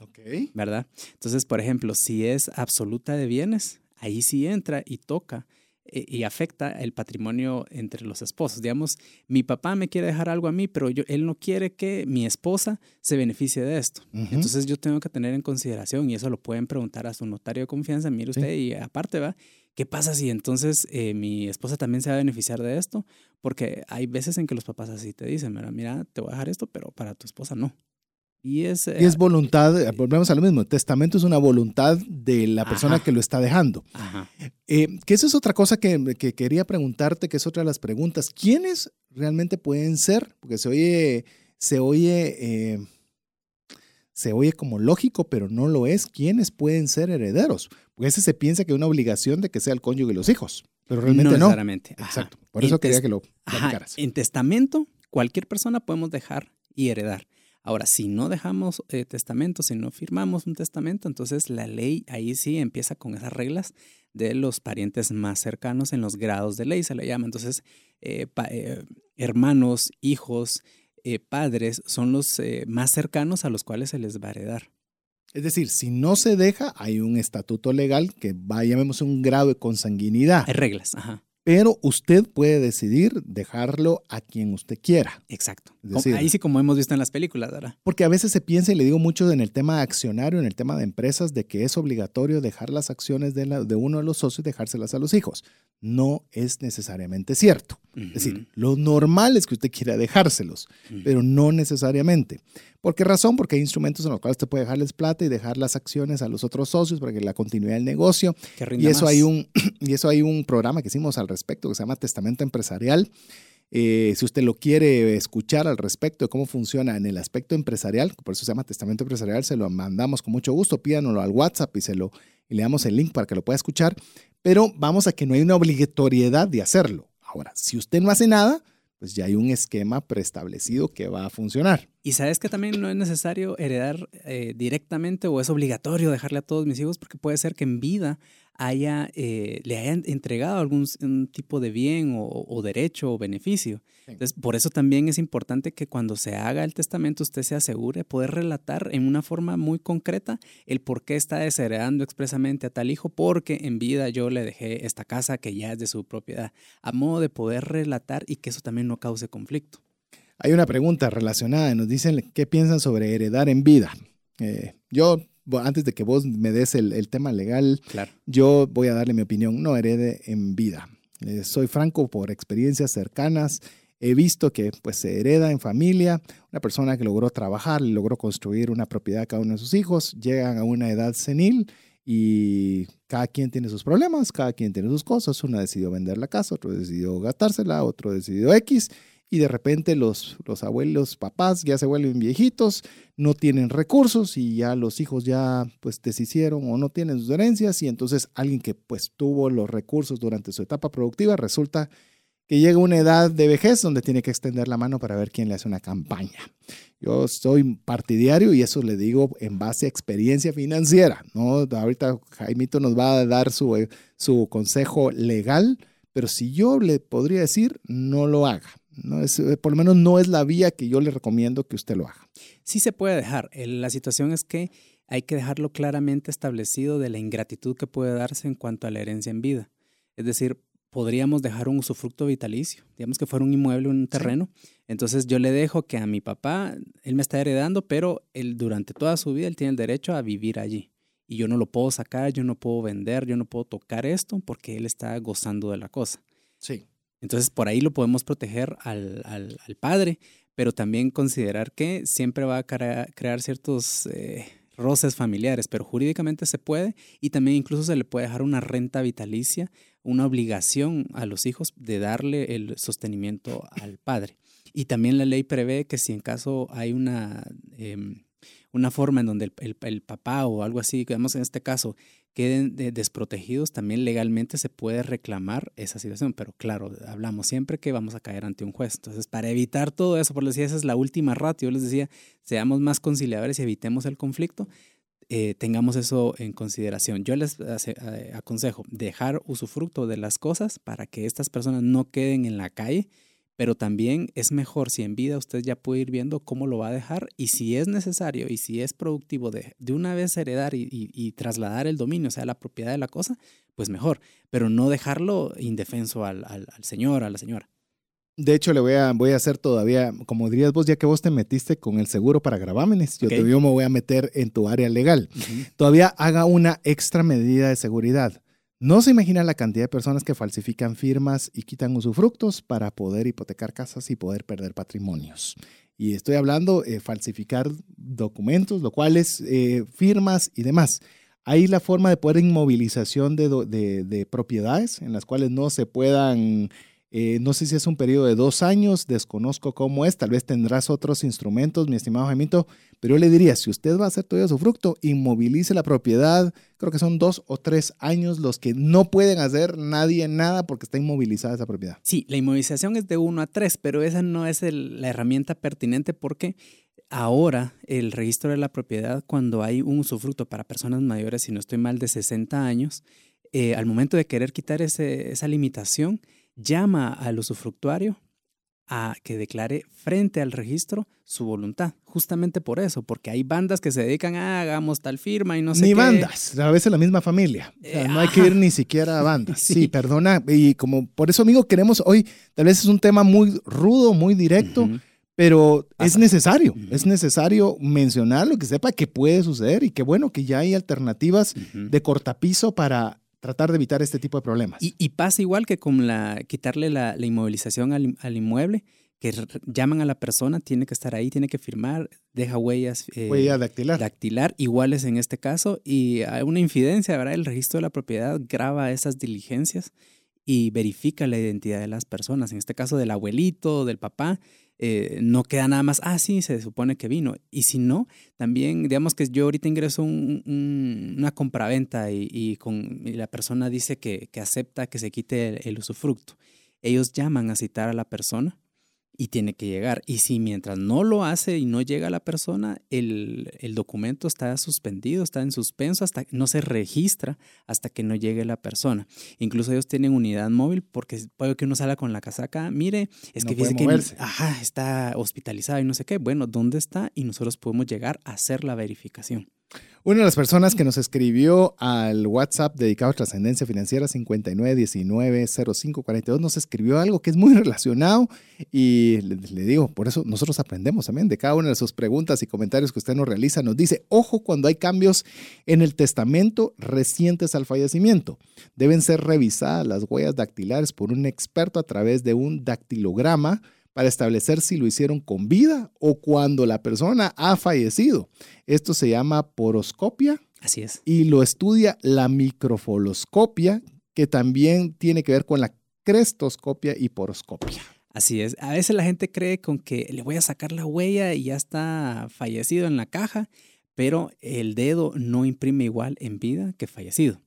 Ok. ¿Verdad? Entonces, por ejemplo, si es absoluta de bienes, ahí sí entra y toca eh, y afecta el patrimonio entre los esposos. Digamos, mi papá me quiere dejar algo a mí, pero yo, él no quiere que mi esposa se beneficie de esto. Entonces yo tengo que tener en consideración, y eso lo pueden preguntar a su notario de confianza, mire usted, y aparte va, ¿qué pasa si entonces eh, mi esposa también se va a beneficiar de esto? Porque hay veces en que los papás así te dicen, mira, mira, te voy a dejar esto, pero para tu esposa no. Y es, y es voluntad, eh, volvemos a lo mismo, el testamento es una voluntad de la persona que lo está dejando. Eh, que eso es otra cosa que, que, quería preguntarte, que es otra de las preguntas. ¿Quiénes realmente pueden ser? Porque se oye, se oye, eh, se oye como lógico, pero no lo es. ¿Quiénes pueden ser herederos? Porque ese se piensa que es una obligación de que sea el cónyuge y los hijos, pero realmente no. Necesariamente. Exacto. Por eso quería que lo platicaras. En testamento, cualquier persona podemos dejar y heredar. Ahora, si no dejamos eh, testamento, si no firmamos un testamento, entonces la ley ahí sí empieza con esas reglas de los parientes más cercanos en los grados de ley, se le llama. Entonces, eh, eh, hermanos, hijos, padres son los más cercanos a los cuales se les va a heredar. Es decir, si no se deja, hay un estatuto legal que va, llamemos un grado de consanguinidad. Hay reglas, ajá pero usted puede decidir dejarlo a quien usted quiera. Exacto. Ahí sí como hemos visto en las películas, ¿verdad? Porque a veces se piensa, y le digo mucho en el tema accionario, en el tema de empresas, de que es obligatorio dejar las acciones de, de uno de los socios y dejárselas a los hijos. No es necesariamente cierto. Es decir, lo normal es que usted quiera dejárselos, pero no necesariamente. ¿Por qué razón? Porque hay instrumentos en los cuales usted puede dejarles plata y dejar las acciones a los otros socios para que la continuidad del negocio. y eso hay un y eso hay un programa que hicimos al respecto que se llama Testamento Empresarial. Eh, si usted lo quiere escuchar al respecto de cómo funciona en el aspecto empresarial, por eso se llama Testamento Empresarial, se lo mandamos con mucho gusto, pídanoslo al WhatsApp y se lo y le damos el link para que lo pueda escuchar. Pero vamos a que no hay una obligatoriedad de hacerlo. Ahora, si usted no hace nada, pues ya hay un esquema preestablecido que va a funcionar. Y sabes que también no es necesario heredar eh, directamente o es obligatorio dejarle a todos mis hijos porque puede ser que en vida haya, eh, le hayan entregado algún tipo de bien o, derecho o beneficio. Entonces, por eso también es importante que cuando se haga el testamento usted se asegure de poder relatar en una forma muy concreta el por qué está desheredando expresamente a tal hijo, porque en vida yo le dejé esta casa que ya es de su propiedad, a modo de poder relatar y que eso también no cause conflicto. Hay una pregunta relacionada, nos dicen qué piensan sobre heredar en vida. Eh, yo antes de que vos me des el, tema legal, yo voy a darle mi opinión. No herede en vida. Eh, soy franco por experiencias cercanas. He visto que pues, se hereda en familia. Una persona que logró trabajar, logró construir una propiedad a cada uno de sus hijos, llegan a una edad senil y cada quien tiene sus problemas, cada quien tiene sus cosas. Uno decidió vender la casa, otro decidió gastársela, otro decidió X y de repente los, los abuelos, papás ya se vuelven viejitos, no tienen recursos y ya los hijos ya pues deshicieron o no tienen sus herencias y entonces alguien que pues tuvo los recursos durante su etapa productiva resulta que llega una edad de vejez donde tiene que extender la mano para ver quién le hace una campaña. Yo soy partidario y eso le digo en base a experiencia financiera. ¿no? Ahorita Jaimito nos va a dar su, su consejo legal, pero si yo le podría decir, no lo haga. No es, eh, por lo menos no es la vía que yo le recomiendo que usted lo haga. Sí se puede dejar. La situación es que hay que dejarlo claramente establecido de la ingratitud que puede darse en cuanto a la herencia en vida. Es decir, podríamos dejar un usufructo vitalicio, digamos que fuera un inmueble, un terreno. Entonces yo le dejo que a mi papá, él me está heredando, pero él durante toda su vida él tiene el derecho a vivir allí. Y yo no lo puedo sacar, yo no puedo vender, yo no puedo tocar esto porque él está gozando de la cosa. Sí. Entonces, por ahí lo podemos proteger al, al, padre, pero también considerar que siempre va a crear ciertos eh, roces familiares, pero jurídicamente se puede y también incluso se le puede dejar una renta vitalicia, una obligación a los hijos de darle el sostenimiento al padre. Y también la ley prevé que si en caso hay una, em, una forma en donde el, papá o algo así, digamos en este caso, queden desprotegidos, también legalmente se puede reclamar esa situación. Pero claro, hablamos siempre que vamos a caer ante un juez. Entonces, para evitar todo eso, por decir, esa es la última ratio, yo les decía, seamos más conciliadores y evitemos el conflicto. Eh, tengamos eso en consideración. Yo les eh, aconsejo dejar usufructo de las cosas para que estas personas no queden en la calle pero también es mejor si en vida usted ya puede ir viendo cómo lo va a dejar y si es necesario y si es productivo de, de una vez heredar y, trasladar el dominio, o sea, la propiedad de la cosa, pues mejor, pero no dejarlo indefenso al, al, señor, a la señora. De hecho, le voy a, voy a hacer todavía, como dirías vos, ya que vos te metiste con el seguro para gravámenes, yo, me voy a meter en tu área legal. Todavía haga una extra medida de seguridad. No se imagina la cantidad de personas que falsifican firmas y quitan usufructos para poder hipotecar casas y poder perder patrimonios. Y estoy hablando de eh, falsificar documentos, lo cual es eh, firmas y demás. Hay la forma de poder inmovilización de, de propiedades en las cuales no se puedan eh, no sé si es un periodo de dos años, desconozco cómo es, tal vez tendrás otros instrumentos, mi estimado Jaimito, pero yo le diría, si usted va a hacer todo su fruto, inmovilice la propiedad, creo que son dos o tres años los que no pueden hacer nadie nada porque está inmovilizada esa propiedad. Sí, la inmovilización es de uno a tres, pero esa no es la herramienta pertinente porque ahora el registro de la propiedad, cuando hay un usufructo para personas mayores, si no estoy mal, de 60 años, eh, al momento de querer quitar esa limitación, llama al usufructuario a que declare frente al registro su voluntad. Justamente por eso, porque hay bandas que se dedican a hagamos tal firma y no sé ni qué. bandas, a veces la misma familia. no hay que ir ni siquiera a bandas. sí. perdona. Y como por eso, amigo, queremos hoy, tal vez es un tema muy rudo, muy directo, pero es necesario, es necesario mencionarlo, que sepa que puede suceder y que bueno, que ya hay alternativas de cortapiso para tratar de evitar este tipo de problemas. Y, pasa igual que con la quitarle la, inmovilización al, inmueble, que llaman a la persona, tiene que estar ahí, tiene que firmar, deja huellas. Eh, Huella dactilar. Dactilar, iguales en este caso, y hay una infidencia, ¿verdad? El registro de la propiedad graba esas diligencias y verifica la identidad de las personas, en este caso del abuelito, del papá, eh, no queda nada más, ah, sí, se supone que vino. Y si no, también, digamos que yo ahorita ingreso un, una compraventa y, y, con, la persona dice que, que, acepta que se quite el usufructo. Ellos llaman a citar a la persona y tiene que llegar. Y si mientras no lo hace y no llega la persona, el, documento está suspendido, está en suspenso, hasta no se registra hasta que no llegue la persona. Incluso ellos tienen unidad móvil porque puede que uno salga con la casaca, mire, es que dice que ajá, está hospitalizado y no sé qué. Bueno, ¿dónde está? Y nosotros podemos llegar a hacer la verificación. Una de las personas que nos escribió al WhatsApp dedicado a trascendencia financiera 59190542 nos escribió algo que es muy relacionado y le, digo, por eso nosotros aprendemos también de cada una de sus preguntas y comentarios que usted nos realiza. Nos dice, ojo cuando hay cambios en el testamento recientes al fallecimiento. Deben ser revisadas las huellas dactilares por un experto a través de un dactilograma para establecer si lo hicieron con vida o cuando la persona ha fallecido. Esto se llama poroscopia. Así es. Y lo estudia la microfoloscopia, que también tiene que ver con la crestoscopia y poroscopia. Así es. A veces la gente cree con que le voy a sacar la huella y ya está fallecido en la caja, pero el dedo no imprime igual en vida que fallecido.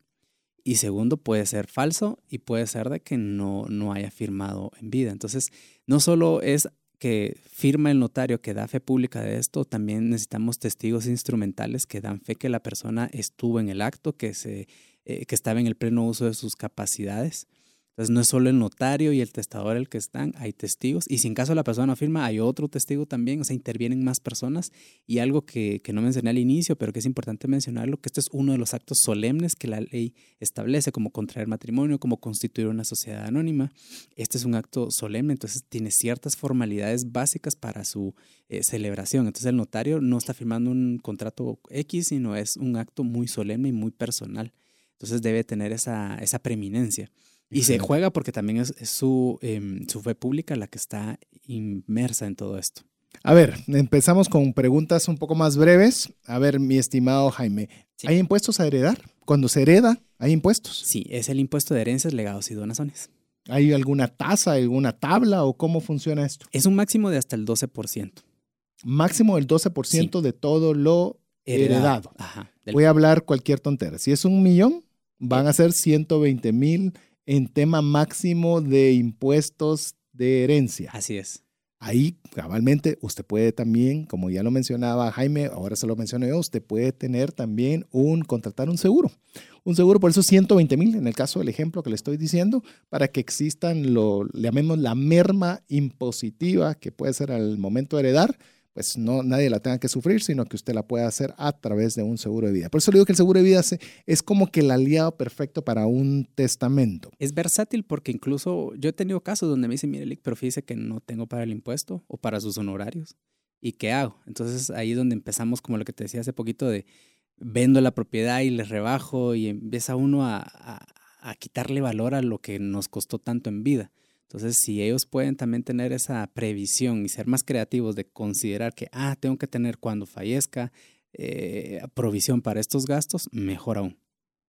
Y segundo, puede ser falso y puede ser de que no, no haya firmado en vida. Entonces, no solo es que firma el notario que da fe pública de esto, también necesitamos testigos instrumentales que dan fe que la persona estuvo en el acto, que, se, eh, que estaba en el pleno uso de sus capacidades. Entonces no es solo el notario y el testador el que están, hay testigos. Y si en caso la persona no firma, hay otro testigo también, o sea, intervienen más personas. Y algo que, que no mencioné al inicio, pero que es importante mencionarlo, que este es uno de los actos solemnes que la ley establece, como contraer matrimonio, como constituir una sociedad anónima. Este es un acto solemne, entonces tiene ciertas formalidades básicas para su eh, celebración. Entonces el notario no está firmando un contrato X, sino es un acto muy solemne y muy personal. Entonces debe tener esa, esa preeminencia. Y se juega porque también es, su, em, su fe pública la que está inmersa en todo esto. A ver, empezamos con preguntas un poco más breves. A ver, mi estimado Jaime, ¿hay impuestos a heredar? Cuando se hereda, ¿hay impuestos? Sí, es el impuesto de herencias, legados y donaciones. ¿Hay alguna tasa, alguna tabla o cómo funciona esto? Es un máximo de hasta el 12%. máximo el 12% de todo lo heredado. Voy a hablar cualquier tontera. Si es un millón, van a ser 120 mil en tema máximo de impuestos de herencia. Así es. Ahí, cabalmente, usted puede también, como ya lo mencionaba Jaime, ahora se lo mencioné yo, usted puede tener también un, contratar un seguro. Un seguro, por eso 120 mil, en el caso del ejemplo que le estoy diciendo, para que existan, lo llamemos la merma impositiva que puede ser al momento de heredar, pues no nadie la tenga que sufrir, sino que usted la pueda hacer a través de un seguro de vida. Por eso le digo que el seguro de vida es como que el aliado perfecto para un testamento. Es versátil porque incluso yo he tenido casos donde me dicen, mire, pero fíjese que no tengo para el impuesto o para sus honorarios. ¿Y qué hago? Entonces ahí es donde empezamos, como lo que te decía hace poquito, de vendo la propiedad y le rebajo y empieza uno a, a quitarle valor a lo que nos costó tanto en vida. Entonces, si ellos pueden también tener esa previsión y ser más creativos de considerar que, ah, tengo que tener cuando fallezca eh, provisión para estos gastos, mejor aún.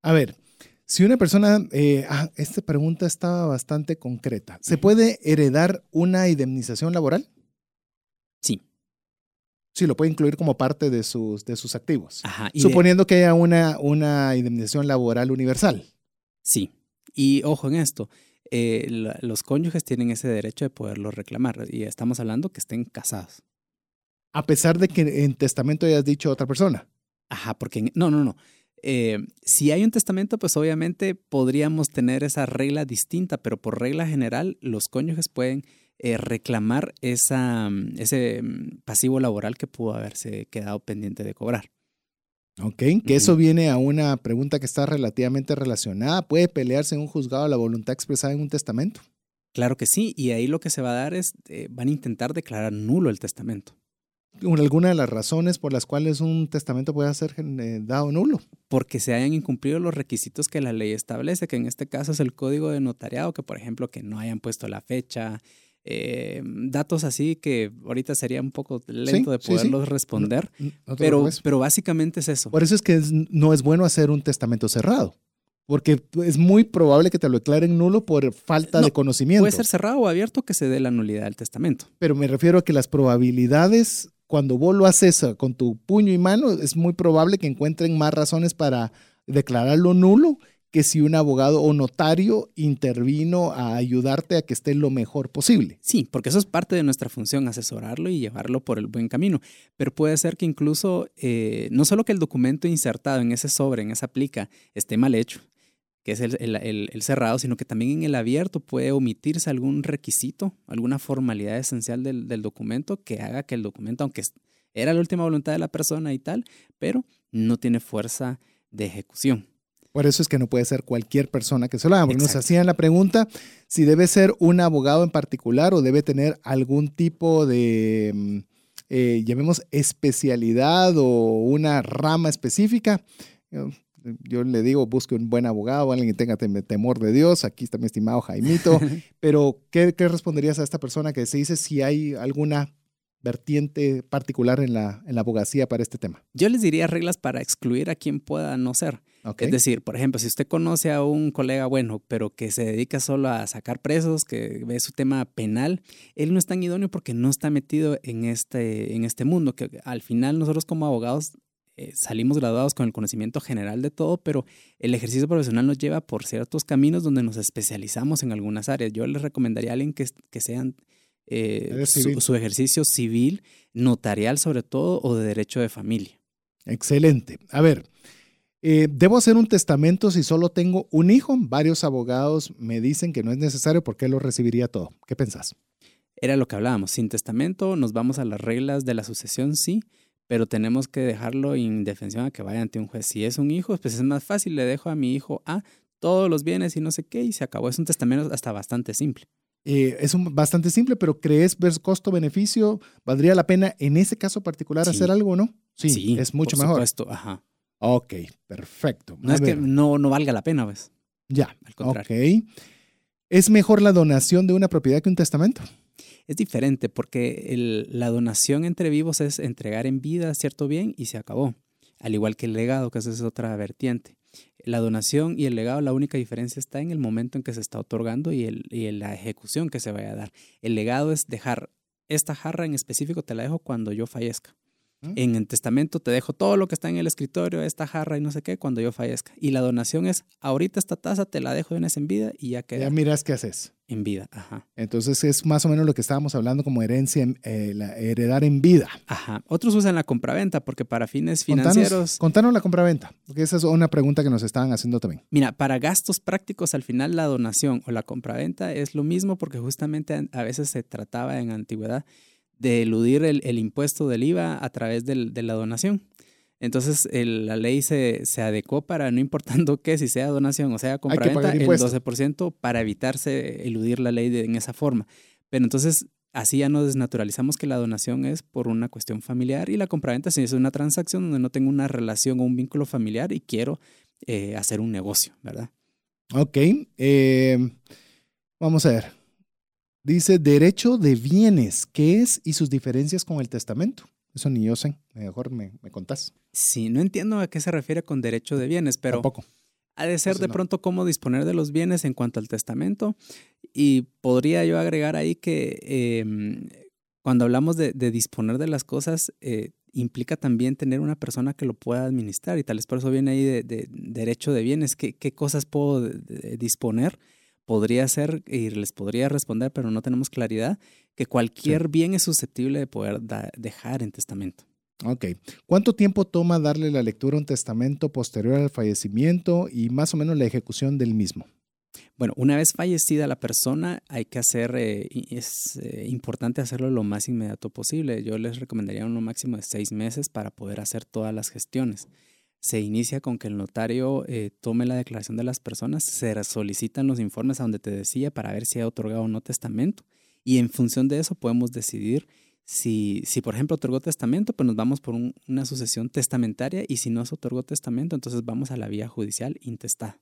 A ver, si una persona, eh, ah, esta pregunta estaba bastante concreta. ¿Se puede heredar una indemnización laboral? Sí. Sí, lo puede incluir como parte de sus, de sus activos. Ajá, suponiendo que haya una, una indemnización laboral universal. Sí. Y ojo en esto, eh, los cónyuges tienen ese derecho de poderlo reclamar y estamos hablando que estén casados. A pesar de que en testamento hayas dicho a otra persona. Ajá, porque no, no, no. Eh, si hay un testamento, pues obviamente podríamos tener esa regla distinta, pero por regla general los cónyuges pueden eh, reclamar esa, ese mm, pasivo laboral que pudo haberse quedado pendiente de cobrar. Ok, que eso viene a una pregunta que está relativamente relacionada. ¿Puede pelearse en un juzgado la voluntad expresada en un testamento? Claro que sí, y ahí lo que se va a dar es, eh, van a intentar declarar nulo el testamento. ¿Alguna de las razones por las cuales un testamento puede ser eh, dado nulo? Porque se hayan incumplido los requisitos que la ley establece, que en este caso es el código de notariado, que por ejemplo que no hayan puesto la fecha, eh, datos así que ahorita sería un poco lento de poderlos responder, pero, pero básicamente es eso. Por eso es que no es bueno hacer un testamento cerrado. Porque es muy probable que te lo declaren nulo por falta de conocimiento. Puede ser cerrado o abierto que se dé la nulidad del testamento. Pero me refiero a que las probabilidades, cuando vos lo haces con tu puño y mano, es muy probable que encuentren más razones para declararlo nulo que si un abogado o notario intervino a ayudarte a que esté lo mejor posible. Sí, porque eso es parte de nuestra función, asesorarlo y llevarlo por el buen camino. Pero puede ser que incluso eh, no solo que el documento insertado en ese sobre, en esa plica, esté mal hecho, que es el, cerrado, sino que también en el abierto puede omitirse algún requisito, alguna formalidad esencial del, del documento que haga que el documento, aunque era la última voluntad de la persona y tal, pero no tiene fuerza de ejecución. Por eso es que no puede ser cualquier persona que se lo haga. Porque nos hacían la pregunta si debe ser un abogado en particular o debe tener algún tipo de, mm, eh, llamemos, especialidad o una rama específica. Yo, le digo, busque un buen abogado, alguien que tenga temor de Dios. Aquí está mi estimado Jaimito. Pero, ¿qué, ¿qué, responderías a esta persona que se dice si hay alguna vertiente particular en la, en la abogacía para este tema? Yo les diría reglas para excluir a quien pueda no ser. Es decir, por ejemplo, si usted conoce a un colega bueno, pero que se dedica solo a sacar presos, que ve su tema penal, él no es tan idóneo porque no está metido en este, en este mundo, que al final nosotros como abogados eh, salimos graduados con el conocimiento general de todo, pero el ejercicio profesional nos lleva por ciertos caminos donde nos especializamos en algunas áreas. Yo les recomendaría a alguien que, que sean eh, su, ejercicio civil, notarial sobre todo, o de derecho de familia. Excelente. A ver, eh, ¿debo hacer un testamento si solo tengo un hijo? Varios abogados me dicen que no es necesario porque él lo recibiría todo. ¿Qué pensás? Era lo que hablábamos. Sin testamento nos vamos a las reglas de la sucesión, sí, pero tenemos que dejarlo en defensión a que vaya ante un juez. Si es un hijo, pues es más fácil, le dejo a mi hijo a todos los bienes y no sé qué, y se acabó. Es un testamento hasta bastante simple. Eh, es un, bastante simple, pero ¿crees ver costo-beneficio? ¿Valdría la pena en ese caso particular hacer algo, no? Sí, es mucho por mejor. Supuesto, ajá. Ok, perfecto. No es que no, no valga la pena, pues. Ya, al contrario. Ok. ¿Es mejor la donación de una propiedad que un testamento? Es diferente porque la donación entre vivos es entregar en vida cierto bien y se acabó. Al igual que el legado, que esa es otra vertiente. La donación y el legado, la única diferencia está en el momento en que se está otorgando y, el, y en la ejecución que se vaya a dar. El legado es dejar esta jarra en específico te la dejo cuando yo fallezca. ¿Mm? En el testamento te dejo todo lo que está en el escritorio, esta jarra y no sé qué, cuando yo fallezca. Y la donación es, ahorita esta taza te la dejo de una vez en vida y ya queda Ya miras qué haces. en vida. Ajá. Entonces es más o menos lo que estábamos hablando como herencia, en- eh, la- heredar en vida. Ajá. Otros usan la compraventa porque para fines Contanos, financieros, contanos la compraventa, porque esa es una pregunta que nos estaban haciendo también. mira, para gastos prácticos al final la donación o la compraventa es lo mismo porque justamente a veces se trataba en antigüedad de eludir el, el impuesto del IVA a través del- de la donación. Entonces el- la ley se, se adecuó para, no importando qué, si sea donación o sea compraventa, el impuesto. 12% para evitarse eludir la ley de- en esa forma. Pero entonces así ya nos desnaturalizamos que la donación es por una cuestión familiar y la compraventa sí es una transacción donde no tengo una relación o un vínculo familiar y quiero eh, hacer un negocio, ¿verdad? Ok, eh, vamos a ver. Dice derecho de bienes, ¿qué es y sus diferencias con el testamento? Eso ni yo sé, mejor me, me contás. Sí, no entiendo a qué se refiere con derecho de bienes, pero Tampoco. ha de ser Entonces, de no. pronto cómo disponer de los bienes en cuanto al testamento. Y podría yo agregar ahí que eh, cuando hablamos de, de disponer de las cosas, eh, implica también tener una persona que lo pueda administrar. Y tal vez por eso viene ahí de, de derecho de bienes. ¿Qué, qué cosas puedo de disponer? Podría ser, y les podría responder, pero no tenemos claridad, que cualquier bien es susceptible de poder dejar en testamento. Ok. ¿Cuánto tiempo toma darle la lectura a un testamento posterior al fallecimiento y más o menos la ejecución del mismo? Bueno, una vez fallecida la persona, hay que hacer, eh, es eh, importante hacerlo lo más inmediato posible. Yo les recomendaría uno máximo de seis meses para poder hacer todas las gestiones. Se inicia con que el notario eh, tome la declaración de las personas, se solicitan los informes a donde te decía para ver si ha otorgado o no testamento y en función de eso podemos decidir si, si por ejemplo, otorgó testamento, pues nos vamos por un- una sucesión testamentaria y si no se otorgó testamento, entonces vamos a la vía judicial intestada.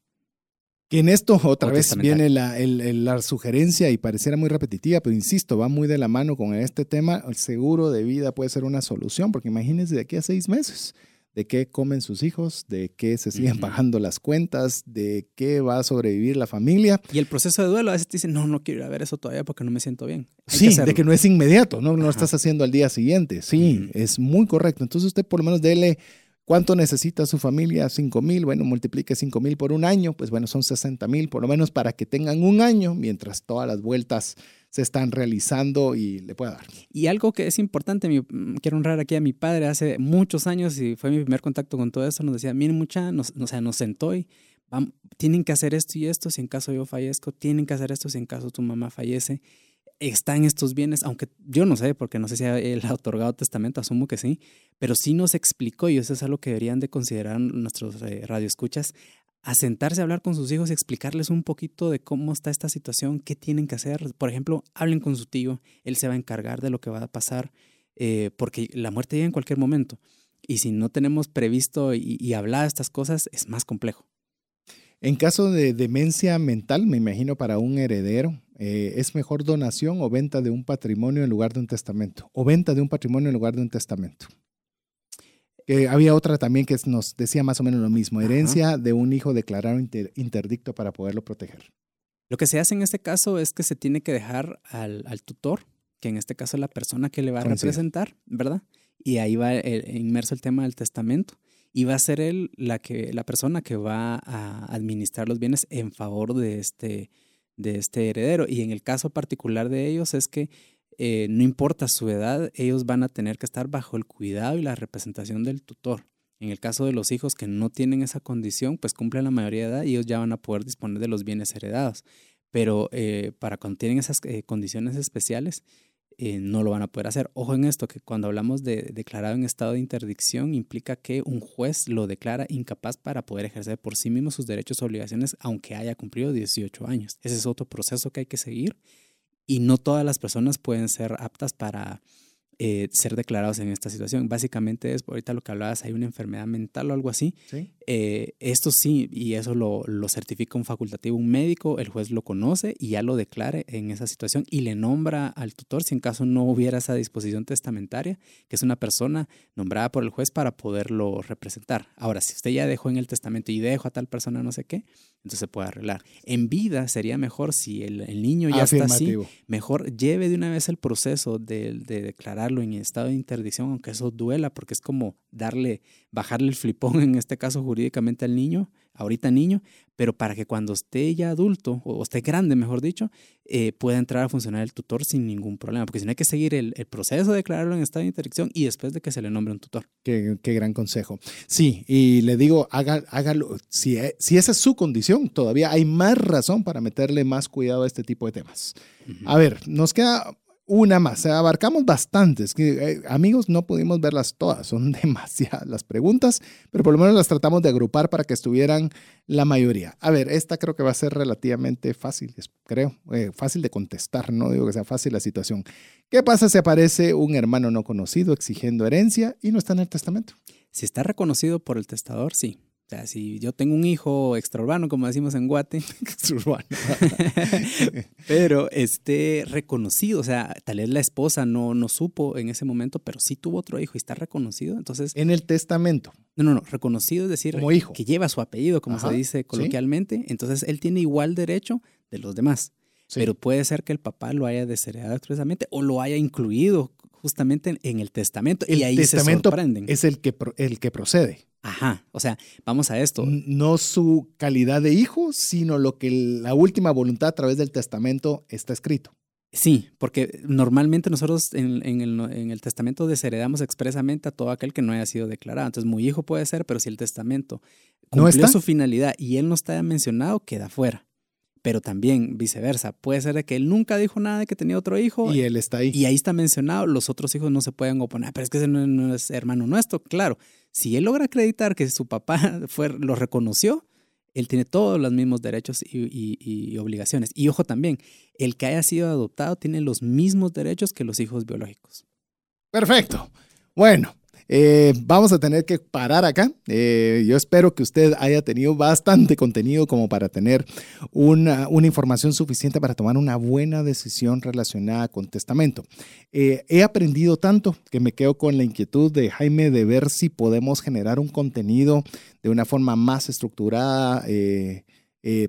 Que en esto otra O vez viene la, el- el- la sugerencia y pareciera muy repetitiva, pero insisto, va muy de la mano con este tema. El seguro de vida puede ser una solución, porque imagínense de aquí a seis meses, de qué comen sus hijos, de qué se siguen Ujú. pagando las cuentas, de qué va a sobrevivir la familia. Y el proceso de duelo, a veces te dicen, no, no quiero ir a ver eso todavía porque no me siento bien. Hay Sí, de hacerlo. que no es inmediato, no, no lo estás haciendo al día siguiente. Sí, es muy correcto. Entonces usted por lo menos dele cuánto necesita su familia, 5 mil, bueno, multiplique 5 mil por un año, pues bueno, son 60 mil, por lo menos para que tengan un año mientras todas las vueltas se están realizando y le pueda dar. Y algo que es importante, mm, quiero honrar aquí a mi padre hace muchos años y fue mi primer contacto con todo esto, nos decía, miren mucha, nos, o sea, nos sentó y tienen que hacer esto y esto si en caso yo fallezco, tienen que hacer esto si en caso tu mamá fallece. Están estos bienes, aunque yo no sé, porque no sé si él ha otorgado testamento, asumo que sí, pero sí nos explicó, y eso es algo que deberían de considerar nuestros eh, radioescuchas, a sentarse a hablar con sus hijos y explicarles un poquito de cómo está esta situación, qué tienen que hacer. Por ejemplo, hablen con su tío, él se va a encargar de lo que va a pasar, eh, porque la muerte llega en cualquier momento. Y si no tenemos previsto y, y hablado estas cosas, es más complejo. En caso de demencia mental, me imagino para un heredero, eh, ¿es mejor donación o venta de un patrimonio en lugar de un testamento? O venta de un patrimonio en lugar de un testamento. Que había otra también que nos decía más o menos lo mismo, Ajá. herencia de un hijo declarado inter- interdicto para poderlo proteger. Lo que se hace en este caso es que se tiene que dejar al, al tutor, que en este caso es la persona que le va a representar, ¿verdad? Y ahí va el- inmerso el tema del testamento. Y va a ser él la, que, la persona que va a administrar los bienes en favor de este, de este heredero. Y en el caso particular de ellos es que eh, no importa su edad, ellos van a tener que estar bajo el cuidado y la representación del tutor. En el caso de los hijos que no tienen esa condición, pues cumplen la mayoría de edad y ellos ya van a poder disponer de los bienes heredados. Pero eh, para cuando tienen esas eh, condiciones especiales, no lo van a poder hacer. Ojo en esto, que cuando hablamos de declarado en estado de interdicción, implica que un juez lo declara incapaz para poder ejercer por sí mismo sus derechos y obligaciones, aunque haya cumplido 18 años. Ese es otro proceso que hay que seguir y no todas las personas pueden ser aptas para eh, ser declarados en esta situación. Básicamente es, ahorita lo que hablabas, hay una enfermedad mental o algo así. ¿Sí? Eh, esto sí, y eso lo, lo, certifica un facultativo, un médico, el juez lo conoce y ya lo declare en esa situación y le nombra al tutor si en caso no hubiera esa disposición testamentaria, que es una persona nombrada por el juez para poderlo representar. Ahora, si usted ya dejó en el testamento y dejo a tal persona no sé qué, entonces se puede arreglar. En vida sería mejor si el, el niño ya está así, mejor lleve de una vez el proceso de, de declararlo en estado de interdicción, aunque eso duela, porque es como darle, bajarle el flipón en este caso jurídicamente al niño, ahorita niño, pero para que cuando esté ya adulto, o esté grande, mejor dicho, eh, pueda entrar a funcionar el tutor sin ningún problema, porque si no hay que seguir el, proceso de declararlo en estado de interdicción y después de que se le nombre un tutor. Qué, gran consejo. Sí, y le digo, hágalo, si, e, si esa es su condición, todavía hay más razón para meterle más cuidado a este tipo de temas. A ver, nos queda una más. Abarcamos bastantes. Eh, amigos, no pudimos verlas todas. Son demasiadas las preguntas, pero por lo menos las tratamos de agrupar para que estuvieran la mayoría. A ver, esta creo que va a ser relativamente fácil, creo, eh, fácil de contestar. No digo que sea fácil la situación. ¿Qué pasa si aparece un hermano no conocido exigiendo herencia y no está en el testamento? Si está reconocido por el testador, sí. O sea, si yo tengo un hijo extraurbano, como decimos en Guate, extraurbano, pero esté reconocido, o sea, tal vez la esposa no, no supo en ese momento, pero sí tuvo otro hijo y está reconocido, entonces... En el testamento. No, no, no, reconocido es decir, como hijo. que lleva su apellido, como se dice coloquialmente, entonces él tiene igual derecho de los demás. Pero puede ser que el papá lo haya desheredado expresamente o lo haya incluido justamente en el testamento el y ahí testamento se sorprenden. Es el que, el que procede. Ajá, o sea, vamos a esto. No su calidad de hijo, sino lo que la última voluntad a través del testamento está escrito. Sí, porque normalmente nosotros en, el, testamento desheredamos expresamente a todo aquel que no haya sido declarado. Entonces, muy hijo puede ser, pero si el testamento cumplió ¿No su finalidad y él no está mencionado, queda fuera pero también viceversa. Puede ser de que él nunca dijo nada de que tenía otro hijo. Y él está ahí. Y ahí está mencionado, los otros hijos no se pueden oponer. Pero es que ese no, es hermano nuestro. Claro, si él logra acreditar que su papá fue, lo reconoció, él tiene todos los mismos derechos y, y, obligaciones. Y ojo también, el que haya sido adoptado tiene los mismos derechos que los hijos biológicos. Perfecto. Bueno, eh, vamos a tener que parar acá. Eh, yo espero que usted haya tenido bastante contenido como para tener una, información suficiente para tomar una buena decisión relacionada con testamento. Eh, he aprendido tanto que me quedo con la inquietud de Jaime de ver si podemos generar un contenido de una forma más estructurada.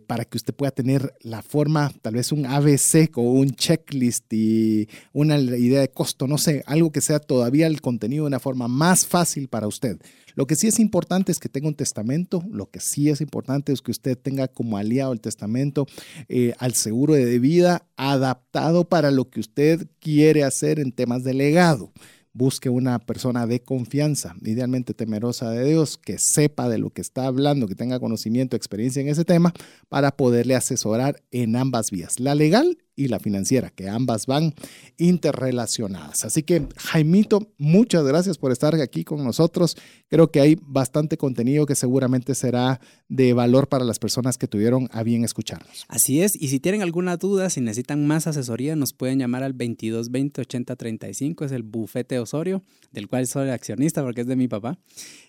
Para que usted pueda tener la forma, tal vez un ABC con un checklist y una idea de costo, no sé, algo que sea todavía el contenido de una forma más fácil para usted. Lo que sí es importante es que tenga un testamento, lo que sí es importante es que usted tenga como aliado el testamento eh, al seguro de vida adaptado para lo que usted quiere hacer en temas de legado busque una persona de confianza, idealmente temerosa de Dios, que sepa de lo que está hablando, que tenga conocimiento, experiencia en ese tema, para poderle asesorar en ambas vías, la legal y la financiera, que ambas van interrelacionadas. Así que, Jaimito, muchas gracias por estar aquí con nosotros. Creo que hay bastante contenido que seguramente será de valor para las personas que tuvieron a bien escucharnos. Así es, y si tienen alguna duda, si necesitan más asesoría, nos pueden llamar al 2220 8035, es el bufete Osorio, del cual soy accionista porque es de mi papá,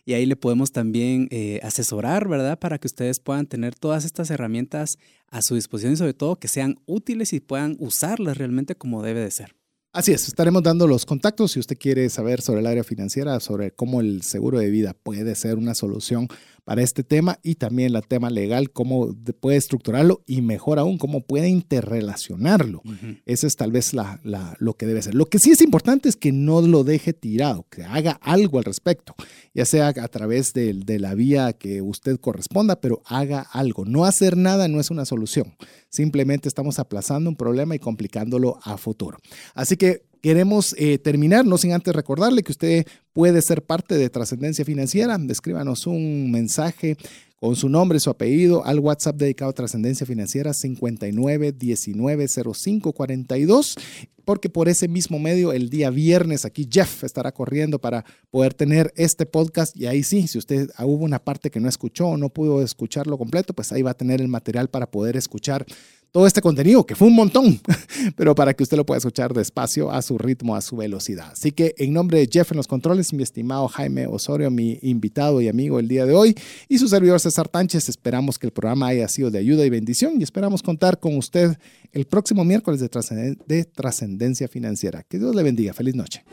y ahí le podemos también eh, asesorar, ¿verdad? Para que ustedes puedan tener todas estas herramientas a su disposición y sobre todo que sean útiles y puedan usarlas realmente como debe de ser. Así es, estaremos dando los contactos si usted quiere saber sobre el área financiera, sobre cómo el seguro de vida puede ser una solución para este tema y también el tema legal, cómo puede estructurarlo y mejor aún, cómo puede interrelacionarlo. Eso es tal vez la, lo que debe ser. Lo que sí es importante es que no lo deje tirado, que haga algo al respecto, ya sea a través de, de la vía que usted corresponda, pero haga algo. No hacer nada no es una solución. Simplemente estamos aplazando un problema y complicándolo a futuro. Así que Queremos eh, terminar, no sin antes recordarle que usted puede ser parte de Trascendencia Financiera. Escríbanos un mensaje con su nombre, su apellido al WhatsApp dedicado a Trascendencia Financiera 59 19 05 42 porque por ese mismo medio el día viernes aquí Jeff estará corriendo para poder tener este podcast y ahí sí, si usted hubo una parte que no escuchó o no pudo escucharlo completo, pues ahí va a tener el material para poder escuchar todo este contenido, que fue un montón, pero para que usted lo pueda escuchar despacio, a su ritmo, a su velocidad. Así que en nombre de Jeff en los controles, mi estimado Jaime Osorio, mi invitado y amigo el día de hoy, y su servidor César Tánchez, esperamos que el programa haya sido de ayuda y bendición y esperamos contar con usted el próximo miércoles de trascendencia financiera. Que Dios le bendiga. Feliz noche.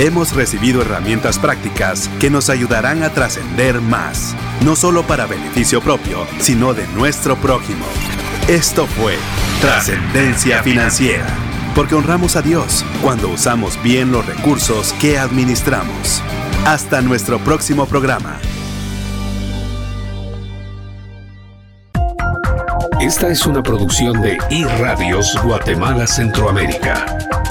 Hemos recibido herramientas prácticas que nos ayudarán a trascender más, no solo para beneficio propio, sino de nuestro prójimo. Esto fue Trascendencia Financiera, porque honramos a Dios cuando usamos bien los recursos que administramos. Hasta nuestro próximo programa. Esta es una producción de iRadios Guatemala Centroamérica.